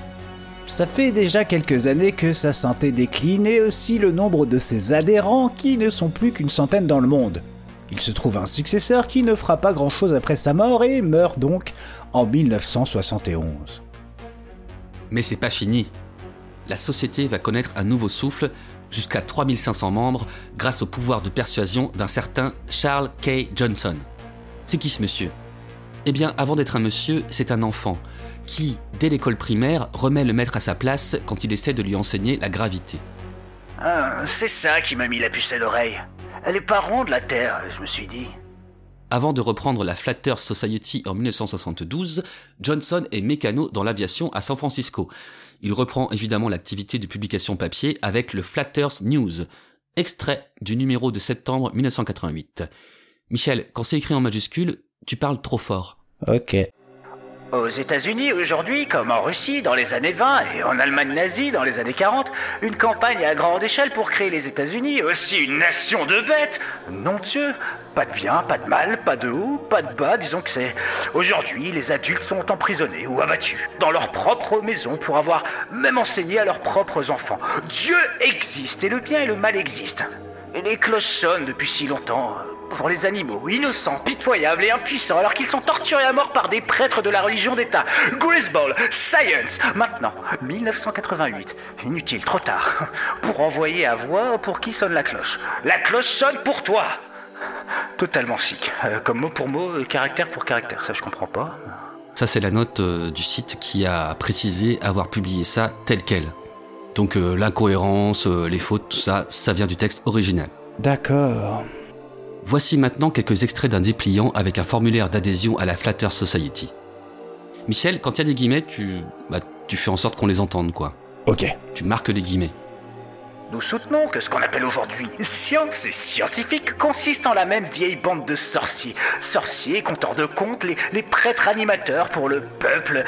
Ça fait déjà quelques années que sa santé décline et aussi le nombre de ses adhérents qui ne sont plus qu'une centaine dans le monde. Il se trouve un successeur qui ne fera pas grand-chose après sa mort et meurt donc en 1971. Mais c'est pas fini. La société va connaître un nouveau souffle jusqu'à 3500 membres grâce au pouvoir de persuasion d'un certain Charles K. Johnson. C'est qui ce monsieur? Eh bien, avant d'être un monsieur, c'est un enfant qui, dès l'école primaire, remet le maître à sa place quand il essaie de lui enseigner la gravité. Ah, c'est ça qui m'a mis la puce à l'oreille. Elle est pas ronde la Terre, je me suis dit. Avant de reprendre la Flatters Society en 1972, Johnson est mécano dans l'aviation à San Francisco. Il reprend évidemment l'activité de publication papier avec le Flatters News, extrait du numéro de septembre 1988. Michel, quand c'est écrit en majuscule, tu parles trop fort. Ok. Aux États-Unis aujourd'hui, comme en Russie dans les années 20 et en Allemagne nazie dans les années 40, une campagne à grande échelle pour créer les États-Unis, aussi une nation de bêtes. Non Dieu, pas de bien, pas de mal, pas de haut, pas de bas, disons que c'est. Aujourd'hui, les adultes sont emprisonnés ou abattus dans leur propre maison pour avoir même enseigné à leurs propres enfants. Dieu existe et le bien et le mal existent. Les cloches sonnent depuis si longtemps pour les animaux, innocents, pitoyables et impuissants, alors qu'ils sont torturés à mort par des prêtres de la religion d'État. Greaseball, Science Maintenant, 1988, inutile, trop tard, pour envoyer à voix pour qui sonne la cloche? La cloche sonne pour toi Totalement sick, Euh, comme mot pour mot, euh, caractère pour caractère, ça je comprends pas. Ça, c'est la note euh, du site qui a précisé avoir publié ça tel quel. Donc euh, l'incohérence, euh, les fautes, tout ça, ça vient du texte original. D'accord. Voici maintenant quelques extraits d'un dépliant avec un formulaire d'adhésion à la Flatter Society. Michel, quand il y a des guillemets, tu, bah, tu fais en sorte qu'on les entende, quoi. Ok. Tu marques les guillemets. Nous soutenons que ce qu'on appelle aujourd'hui science et scientifique consiste en la même vieille bande de sorciers. Sorciers, conteurs de contes, les, les prêtres animateurs pour le peuple.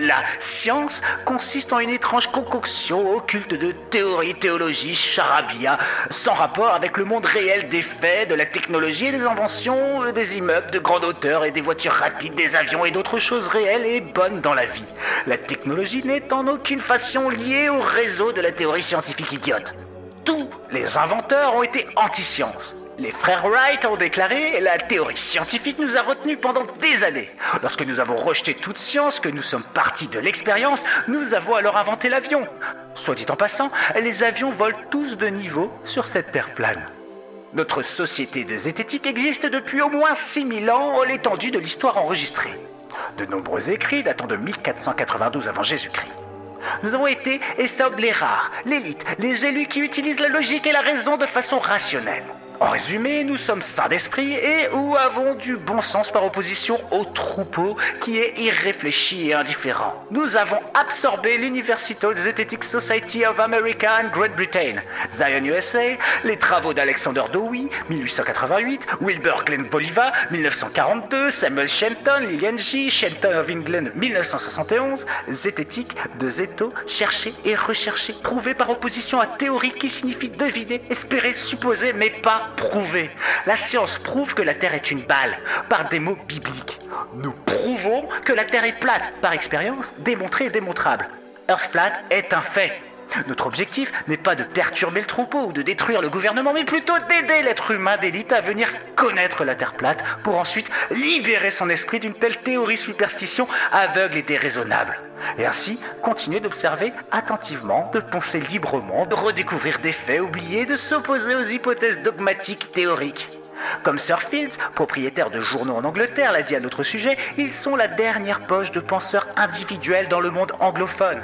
La science consiste en une étrange concoction occulte de théories, théologie, charabia, sans rapport avec le monde réel des faits, de la technologie et des inventions, euh, des immeubles de grande hauteur et des voitures rapides, des avions et d'autres choses réelles et bonnes dans la vie. La technologie n'est en aucune façon liée au réseau de la théorie scientifique idiote. Tous les inventeurs ont été anti-science. Les frères Wright ont déclaré La théorie scientifique nous a retenus pendant des années. Lorsque nous avons rejeté toute science, que nous sommes partis de l'expérience, nous avons alors inventé l'avion. Soit dit en passant, les avions volent tous de niveau sur cette terre plane. Notre société de zététique existe depuis au moins 6000 ans l'étendue de l'histoire enregistrée. De nombreux écrits datant de 1492 avant Jésus-Christ. Nous avons été et sommes les rares, l'élite, les élus qui utilisent la logique et la raison de façon rationnelle. En résumé, nous sommes sains d'esprit et ou avons du bon sens par opposition au troupeau qui est irréfléchi et indifférent. Nous avons absorbé l'Universal Zetetic Society of America and Great Britain, Zion USA, les travaux d'Alexander Dowie, 1888, Wilbur Glenn Voliva, 1942, Samuel Shenton, Lillian G, Shenton of England, 1971, zététique de zéto, chercher et rechercher, prouvé par opposition à théorique qui signifie deviner, espérer, supposer, mais pas prouver. La science prouve que la Terre est une balle, par des mots bibliques. Nous prouvons que la Terre est plate, par expérience, démontrée et démontrable. Earth flat est un fait. Notre objectif n'est pas de perturber le troupeau ou de détruire le gouvernement, mais plutôt d'aider l'être humain d'élite à venir connaître la Terre plate pour ensuite libérer son esprit d'une telle théorie superstition aveugle et déraisonnable. Et ainsi continuer d'observer attentivement, de penser librement, de redécouvrir des faits oubliés, de s'opposer aux hypothèses dogmatiques théoriques. Comme Sir Fields, propriétaire de journaux en Angleterre, l'a dit à notre sujet, ils sont la dernière poche de penseurs individuels dans le monde anglophone.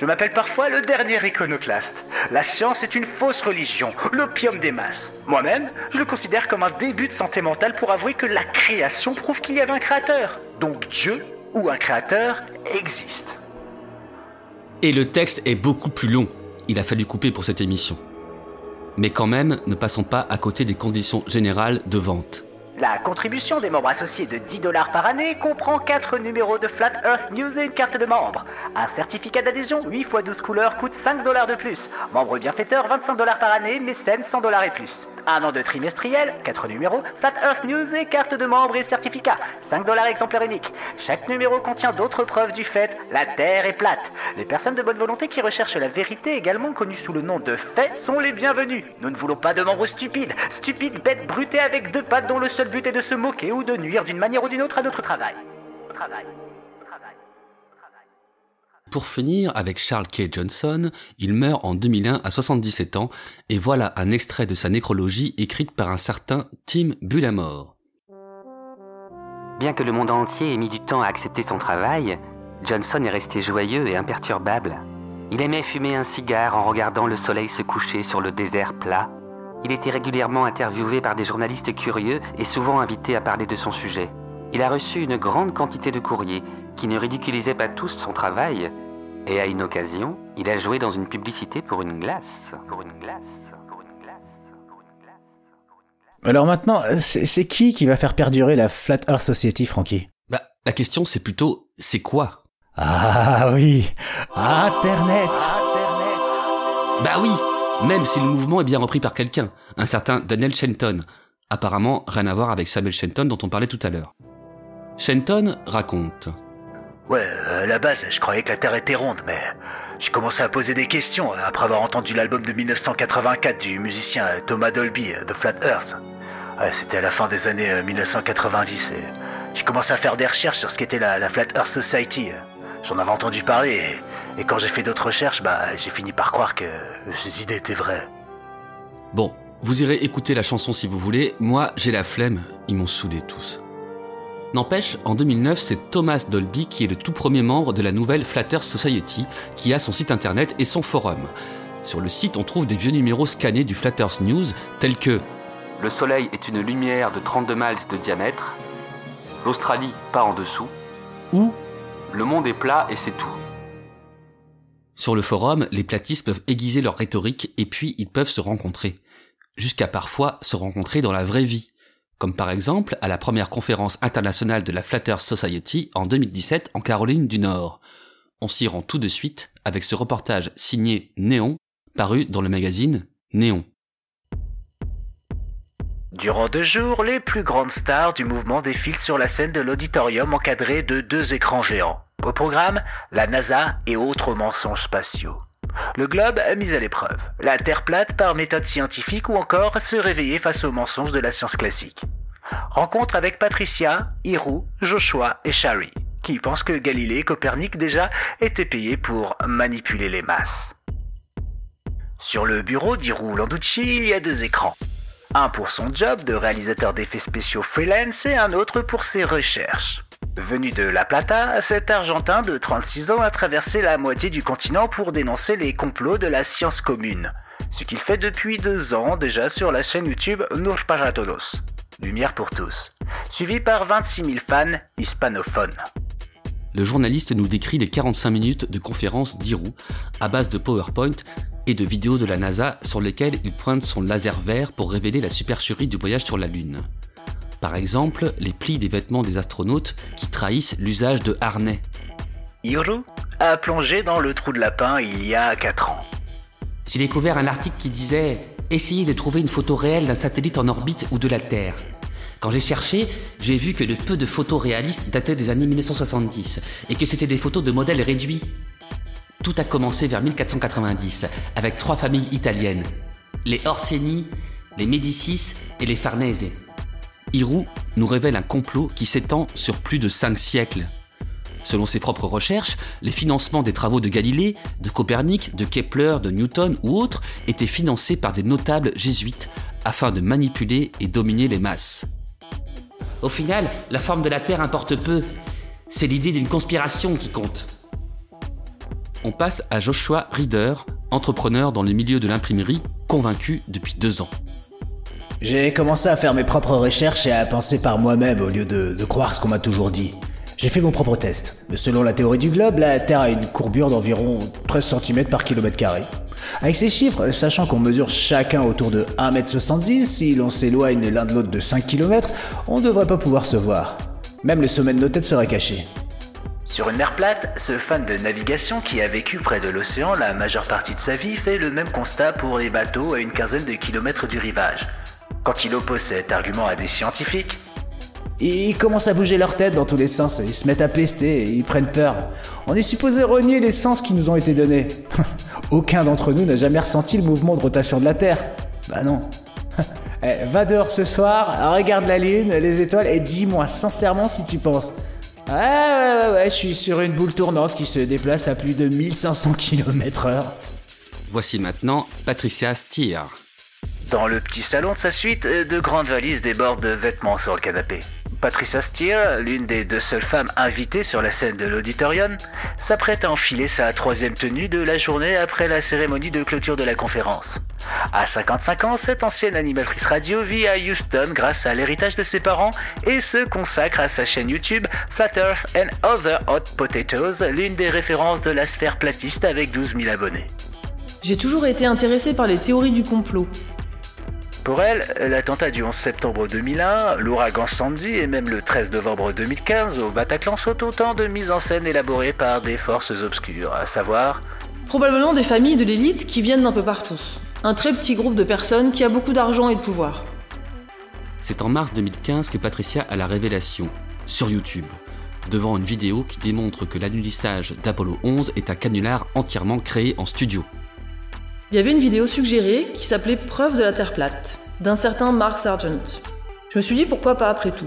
Je m'appelle parfois le dernier iconoclaste. La science est une fausse religion, l'opium des masses. Moi-même, je le considère comme un début de santé mentale pour avouer que la création prouve qu'il y avait un créateur. Donc Dieu ou un créateur existe. Et le texte est beaucoup plus long. Il a fallu couper pour cette émission. Mais quand même, ne passons pas à côté des conditions générales de vente. La contribution des membres associés de 10 dollars par année comprend 4 numéros de Flat Earth News et une carte de membre. Un certificat d'adhésion 8 x 12 couleurs coûte 5 dollars de plus. Membre bienfaiteur 25 dollars par année, mécène 100 dollars et plus. Un an de trimestriel, 4 numéros, Flat Earth News et carte de membre et certificat, 5 dollars exemplaire unique. Chaque numéro contient d'autres preuves du fait, la Terre est plate. Les personnes de bonne volonté qui recherchent la vérité, également connues sous le nom de fait, sont les bienvenues. Nous ne voulons pas de membres stupides, stupides bêtes brutées avec deux pattes dont le seul but est de se moquer ou de nuire d'une manière ou d'une autre à notre. Travail. Pour finir, avec Charles K. Johnson, il meurt en 2001 à 77 ans, et voilà un extrait de sa nécrologie écrite par un certain Tim Bullamore. Bien que le monde entier ait mis du temps à accepter son travail, Johnson est resté joyeux et imperturbable. Il aimait fumer un cigare en regardant le soleil se coucher sur le désert plat. Il était régulièrement interviewé par des journalistes curieux et souvent invité à parler de son sujet. Il a reçu une grande quantité de courriers qui ne ridiculisaient pas tous son travail. Et à une occasion, il a joué dans une publicité pour une glace. Pour une. Alors maintenant, c'est qui qui va faire perdurer la Flat Earth Society, Francky Bah, la question c'est plutôt, c'est quoi? Ah oui, Internet Bah oui Même si le mouvement est bien repris par quelqu'un, un certain Daniel Shenton. Apparemment, rien à voir avec Samuel Shenton dont on parlait tout à l'heure. Shenton raconte. Ouais, à la base, je croyais que la Terre était ronde, mais j'ai commencé à poser des questions après avoir entendu l'album de 1984 du musicien Thomas Dolby, The Flat Earth. Ouais, C'était à la fin des années euh, 1990 et j'ai commencé à faire des recherches sur ce qu'était la, la Flat Earth Society. J'en avais entendu parler et, et quand j'ai fait d'autres recherches, bah, j'ai fini par croire que ces idées étaient vraies. Bon, vous irez écouter la chanson si vous voulez, moi j'ai la flemme, ils m'ont saoulé tous. N'empêche, en 2009, c'est Thomas Dolby qui est le tout premier membre de la nouvelle Flat Earth Society, qui a son site internet et son forum. Sur le site, on trouve des vieux numéros scannés du Flat Earth News, tels que Le soleil est une lumière de 32 miles de diamètre. L'Australie pas en dessous. Ou Le monde est plat et c'est tout. Sur le forum, les platistes peuvent aiguiser leur rhétorique et puis ils peuvent se rencontrer. Jusqu'à parfois se rencontrer dans la vraie vie. Comme par exemple à la première conférence internationale de la Flat Earth Society en 2017 en Caroline du Nord. On s'y rend tout de suite avec ce reportage signé Néon, paru dans le magazine Néon. Durant deux jours, les plus grandes stars du mouvement défilent sur la scène de l'auditorium encadré de deux écrans géants. Au programme, la NASA et autres mensonges spatiaux. Le globe mis à l'épreuve, la Terre plate par méthode scientifique ou encore se réveiller face aux mensonges de la science classique. Rencontre avec Patricia, Hirou, Joshua et Shari, qui pensent que Galilée et Copernic déjà étaient payés pour manipuler les masses. Sur le bureau d'Hirou Landucci, il y a deux écrans. Un pour son job de réalisateur d'effets spéciaux freelance et un autre pour ses recherches. Venu de La Plata, cet Argentin de 36 ans a traversé la moitié du continent pour dénoncer les complots de la science commune. Ce qu'il fait depuis deux ans déjà sur la chaîne YouTube Nur para. Lumière pour tous. Suivi par 26 000 fans hispanophones. Le journaliste nous décrit les 45 minutes de conférence d'Hirou à base de PowerPoint et de vidéos de la NASA sur lesquelles il pointe son laser vert pour révéler la supercherie du voyage sur la Lune. Par exemple, les plis des vêtements des astronautes qui trahissent l'usage de harnais. Hiru a plongé dans le trou de lapin il y a 4 ans. J'ai découvert un article qui disait Essayez de trouver une photo réelle d'un satellite en orbite ou de la Terre. Quand j'ai cherché, j'ai vu que le peu de photos réalistes dataient des années 1970 et que c'était des photos de modèles réduits. Tout a commencé vers 1490 avec trois familles italiennes, les Orsini, les Médicis et les Farnese. Hirou nous révèle un complot qui s'étend sur plus de cinq siècles. Selon ses propres recherches, les financements des travaux de Galilée, de Copernic, de Kepler, de Newton ou autres étaient financés par des notables jésuites afin de manipuler et dominer les masses. Au final, la forme de la Terre importe peu. C'est l'idée d'une conspiration qui compte. On passe à Joshua Reader, entrepreneur dans le milieu de l'imprimerie, convaincu depuis deux ans. J'ai commencé à faire mes propres recherches et à penser par moi-même au lieu de, croire ce qu'on m'a toujours dit. J'ai fait mon propre test. Selon la théorie du globe, la Terre a une courbure d'environ 13 cm par kilomètre carré. Avec ces chiffres, sachant qu'on mesure chacun autour de 1m70, si l'on s'éloigne l'un de l'autre de 5 km, on ne devrait pas pouvoir se voir. Même le sommet de nos têtes serait caché. Sur une mer plate, ce fan de navigation qui a vécu près de l'océan la majeure partie de sa vie fait le même constat pour les bateaux à une quinzaine de kilomètres du rivage. Quand il oppose cet argument à des scientifiques, ils commencent à bouger leur tête dans tous les sens, ils se mettent à pester, ils prennent peur. On est supposé renier les sens qui nous ont été donnés. *laughs* Aucun d'entre nous n'a jamais ressenti le mouvement de rotation de la Terre. Bah non. *laughs* Eh, va dehors ce soir, regarde la lune, les étoiles et dis-moi sincèrement si tu penses. Ouais, ouais, ouais, ouais, je suis sur une boule tournante qui se déplace à plus de 1500 km/h. Voici maintenant Patricia Stier. Dans le petit salon de sa suite, de grandes valises débordent de vêtements sur le canapé. Patricia Steer, l'une des deux seules femmes invitées sur la scène de l'auditorium, s'apprête à enfiler sa troisième tenue de la journée après la cérémonie de clôture de la conférence. À 55 ans, cette ancienne animatrice radio vit à Houston grâce à l'héritage de ses parents et se consacre à sa chaîne YouTube Flat Earth and Other Hot Potatoes, l'une des références de la sphère platiste avec 12 000 abonnés. J'ai toujours été intéressée par les théories du complot. Pour elle, l'attentat du 11 septembre 2001, l'ouragan Sandy et même le 13 novembre 2015 au Bataclan sont autant de mises en scène élaborées par des forces obscures, à savoir Probablement des familles de l'élite qui viennent d'un peu partout. Un très petit groupe de personnes qui a beaucoup d'argent et de pouvoir. C'est en mars 2015 que Patricia a la révélation, sur YouTube, devant une vidéo qui démontre que l'annulissage d'Apollo 11 est un canular entièrement créé en studio. Il y avait une vidéo suggérée qui s'appelait Preuve de la Terre plate, d'un certain Mark Sargent. Je me suis dit pourquoi pas après tout?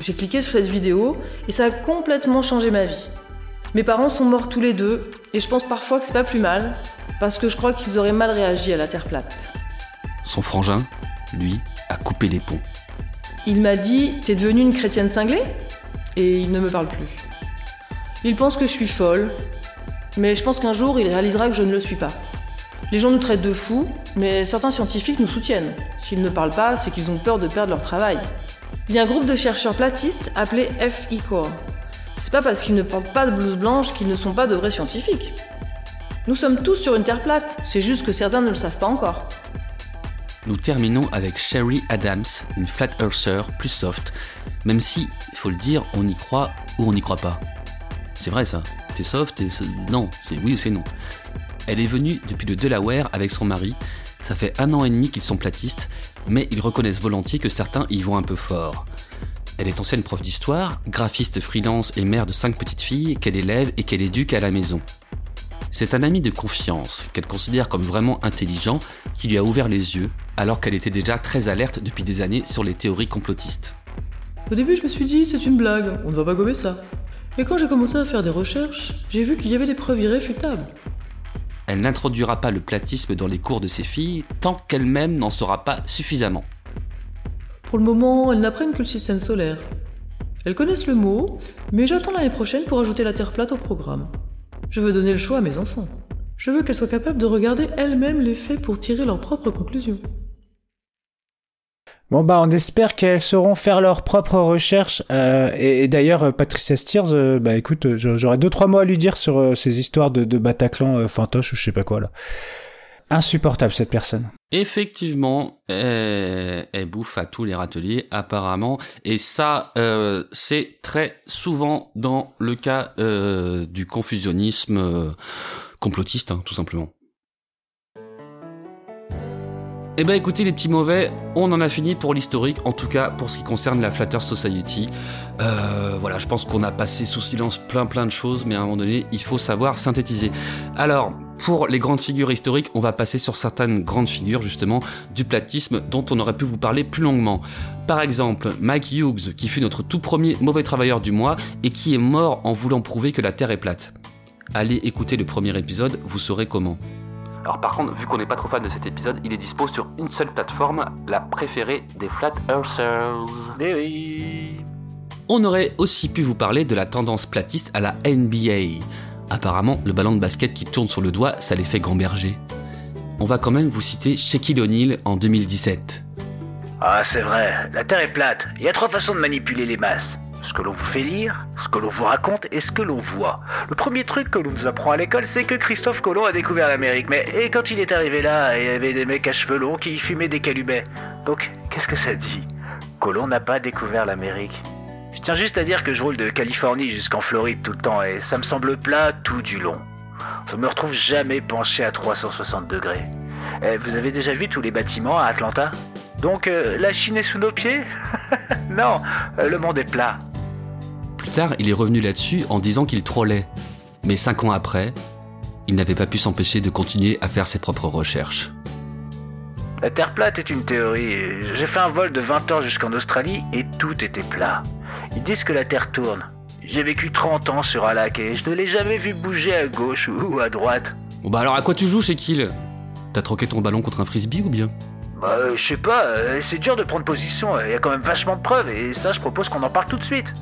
J'ai cliqué sur cette vidéo et ça a complètement changé ma vie. Mes parents sont morts tous les deux et je pense parfois que c'est pas plus mal parce que je crois qu'ils auraient mal réagi à la Terre plate. Son frangin, lui, a coupé les ponts. Il m'a dit T'es devenue une chrétienne cinglée? Et il ne me parle plus. Il pense que je suis folle, mais je pense qu'un jour il réalisera que je ne le suis pas. Les gens nous traitent de fous, mais certains scientifiques nous soutiennent. S'ils ne parlent pas, c'est qu'ils ont peur de perdre leur travail. Il y a un groupe de chercheurs platistes appelé FE-Core. C'est pas parce qu'ils ne portent pas de blouse blanche qu'ils ne sont pas de vrais scientifiques. Nous sommes tous sur une Terre plate, c'est juste que certains ne le savent pas encore. Nous terminons avec Sherry Adams, une flat earther plus soft, même si, il faut le dire, on y croit ou on n'y croit pas. C'est vrai ça. T'es soft et non, c'est oui ou c'est non. Elle est venue depuis le Delaware avec son mari. Ça fait un an et demi qu'ils sont platistes, mais ils reconnaissent volontiers que certains y vont un peu fort. Elle est ancienne prof d'histoire, graphiste freelance et mère de cinq petites filles qu'elle élève et qu'elle éduque à la maison. C'est un ami de confiance qu'elle considère comme vraiment intelligent qui lui a ouvert les yeux alors qu'elle était déjà très alerte depuis des années sur les théories complotistes. Au début, je me suis dit, c'est une blague, on ne va pas gommer ça. Et quand j'ai commencé à faire des recherches, j'ai vu qu'il y avait des preuves irréfutables. Elle n'introduira pas le platisme dans les cours de ses filles tant qu'elle-même n'en saura pas suffisamment. Pour le moment, elles n'apprennent que le système solaire. Elles connaissent le mot, mais j'attends l'année prochaine pour ajouter la Terre plate au programme. Je veux donner le choix à mes enfants. Je veux qu'elles soient capables de regarder elles-mêmes les faits pour tirer leurs propres conclusions. Bon bah on espère qu'elles sauront faire leurs propres recherches. Euh, et, d'ailleurs euh, Patricia Steers, euh, bah écoute, euh, j'aurais deux trois mots à lui dire sur ces histoires de, de Bataclan fantoche ou je sais pas quoi là. Insupportable cette personne. Effectivement, elle, bouffe à tous les râteliers apparemment, et ça c'est très souvent dans le cas du confusionnisme complotiste, hein, tout simplement. Eh ben écoutez les petits mauvais, on en a fini pour l'historique, en tout cas pour ce qui concerne la Flatter Society. Euh, voilà, je pense qu'on a passé sous silence plein plein de choses, mais à un moment donné, il faut savoir synthétiser. Alors, pour les grandes figures historiques, on va passer sur certaines grandes figures justement du platisme dont on aurait pu vous parler plus longuement. Par exemple, Mike Hughes, qui fut notre tout premier mauvais travailleur du mois et qui est mort en voulant prouver que la Terre est plate. Allez écouter le premier épisode, vous saurez comment. Alors par contre, vu qu'on n'est pas trop fan de cet épisode, il est dispo sur une seule plateforme, la préférée des Flat Earthers. On aurait aussi pu vous parler de la tendance platiste à la NBA. Apparemment, le ballon de basket qui tourne sur le doigt, ça les fait gamberger. On va quand même vous citer Shaquille O'Neal en 2017. Ah, c'est vrai, la Terre est plate. Il y a trois façons de manipuler les masses. Ce que l'on vous fait lire, ce que l'on vous raconte et ce que l'on voit. Le premier truc que l'on nous apprend à l'école, c'est que Christophe Colomb a découvert l'Amérique. Mais et quand il est arrivé là, il y avait des mecs à cheveux longs qui fumaient des calubets. Donc, qu'est-ce que ça dit? Colomb n'a pas découvert l'Amérique. Je tiens juste à dire que je roule de Californie jusqu'en Floride tout le temps et ça me semble plat tout du long. Je me retrouve jamais penché à 360 degrés. Eh, vous avez déjà vu tous les bâtiments à Atlanta? Donc euh, la Chine est sous nos pieds? *laughs* Non, euh, le monde est plat. Plus tard, il est revenu là-dessus en disant qu'il trollait. Mais cinq ans après, il n'avait pas pu s'empêcher de continuer à faire ses propres recherches. La Terre plate est une théorie. J'ai fait un vol de 20 heures jusqu'en Australie et tout était plat. Ils disent que la Terre tourne. J'ai vécu 30 ans sur un lac et je ne l'ai jamais vu bouger à gauche ou à droite. Bon bah alors à quoi tu joues chez Kill T'as troqué ton ballon contre un frisbee ou bien? Bah, euh, je sais pas, euh, c'est dur de prendre position. Il y a quand même vachement de preuves et ça, je propose qu'on en parle tout de suite.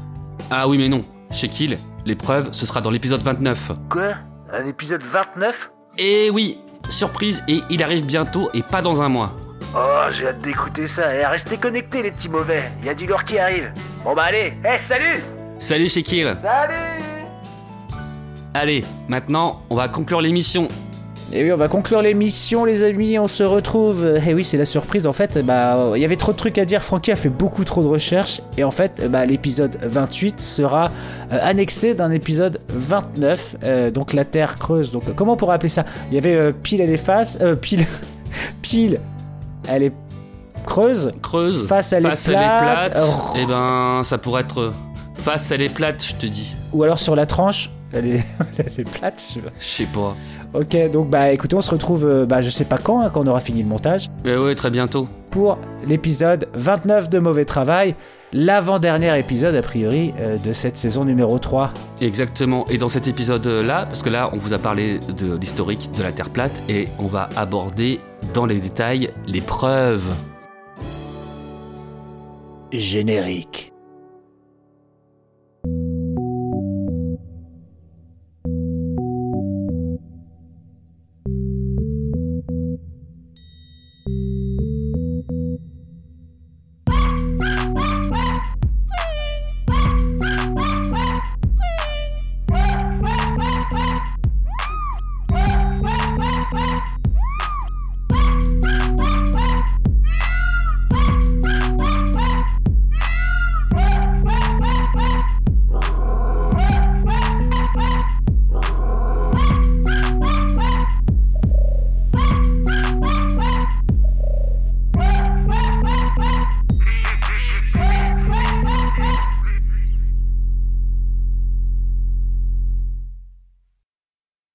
Ah oui mais non, chez Kill, l'épreuve ce sera dans l'épisode 29. Quoi? Un épisode 29 Eh oui, surprise et il arrive bientôt et pas dans un mois. Oh, j'ai hâte d'écouter ça. Et restez connectés, les petits mauvais. Il y a du lourd qui arrive. Bon bah allez, eh, salut Salut chez Kill Salut Allez, maintenant on va conclure l'émission. Et oui, on va conclure l'émission, les amis. On se retrouve. Et oui, c'est la surprise. En fait, bah, il y avait trop de trucs à dire. Francky a fait beaucoup trop de recherches. Et en fait, bah, l'épisode 28 sera euh, annexé d'un épisode 29. euh, donc la Terre creuse. Donc, comment on pourrait appeler ça? Il y avait euh, pile, elle est face. Euh, pile. *laughs* pile, elle est creuse. Creuse. Face, est face, plate. Oh. Eh ben, ça pourrait être face, elle est plate, je te dis. Ou alors sur la tranche. Elle est, *laughs* elle est plate. je sais pas. Ok, donc bah écoutez, on se retrouve, euh, bah, je sais pas quand, hein, quand on aura fini le montage. Eh ouais, très bientôt. pour l'épisode 29 de Mauvais Travail, l'avant-dernier épisode a priori euh, de cette saison numéro 3. Exactement. Et dans cet épisode-là, parce que là, on vous a parlé de l'historique de la Terre plate et on va aborder dans les détails les preuves. Générique.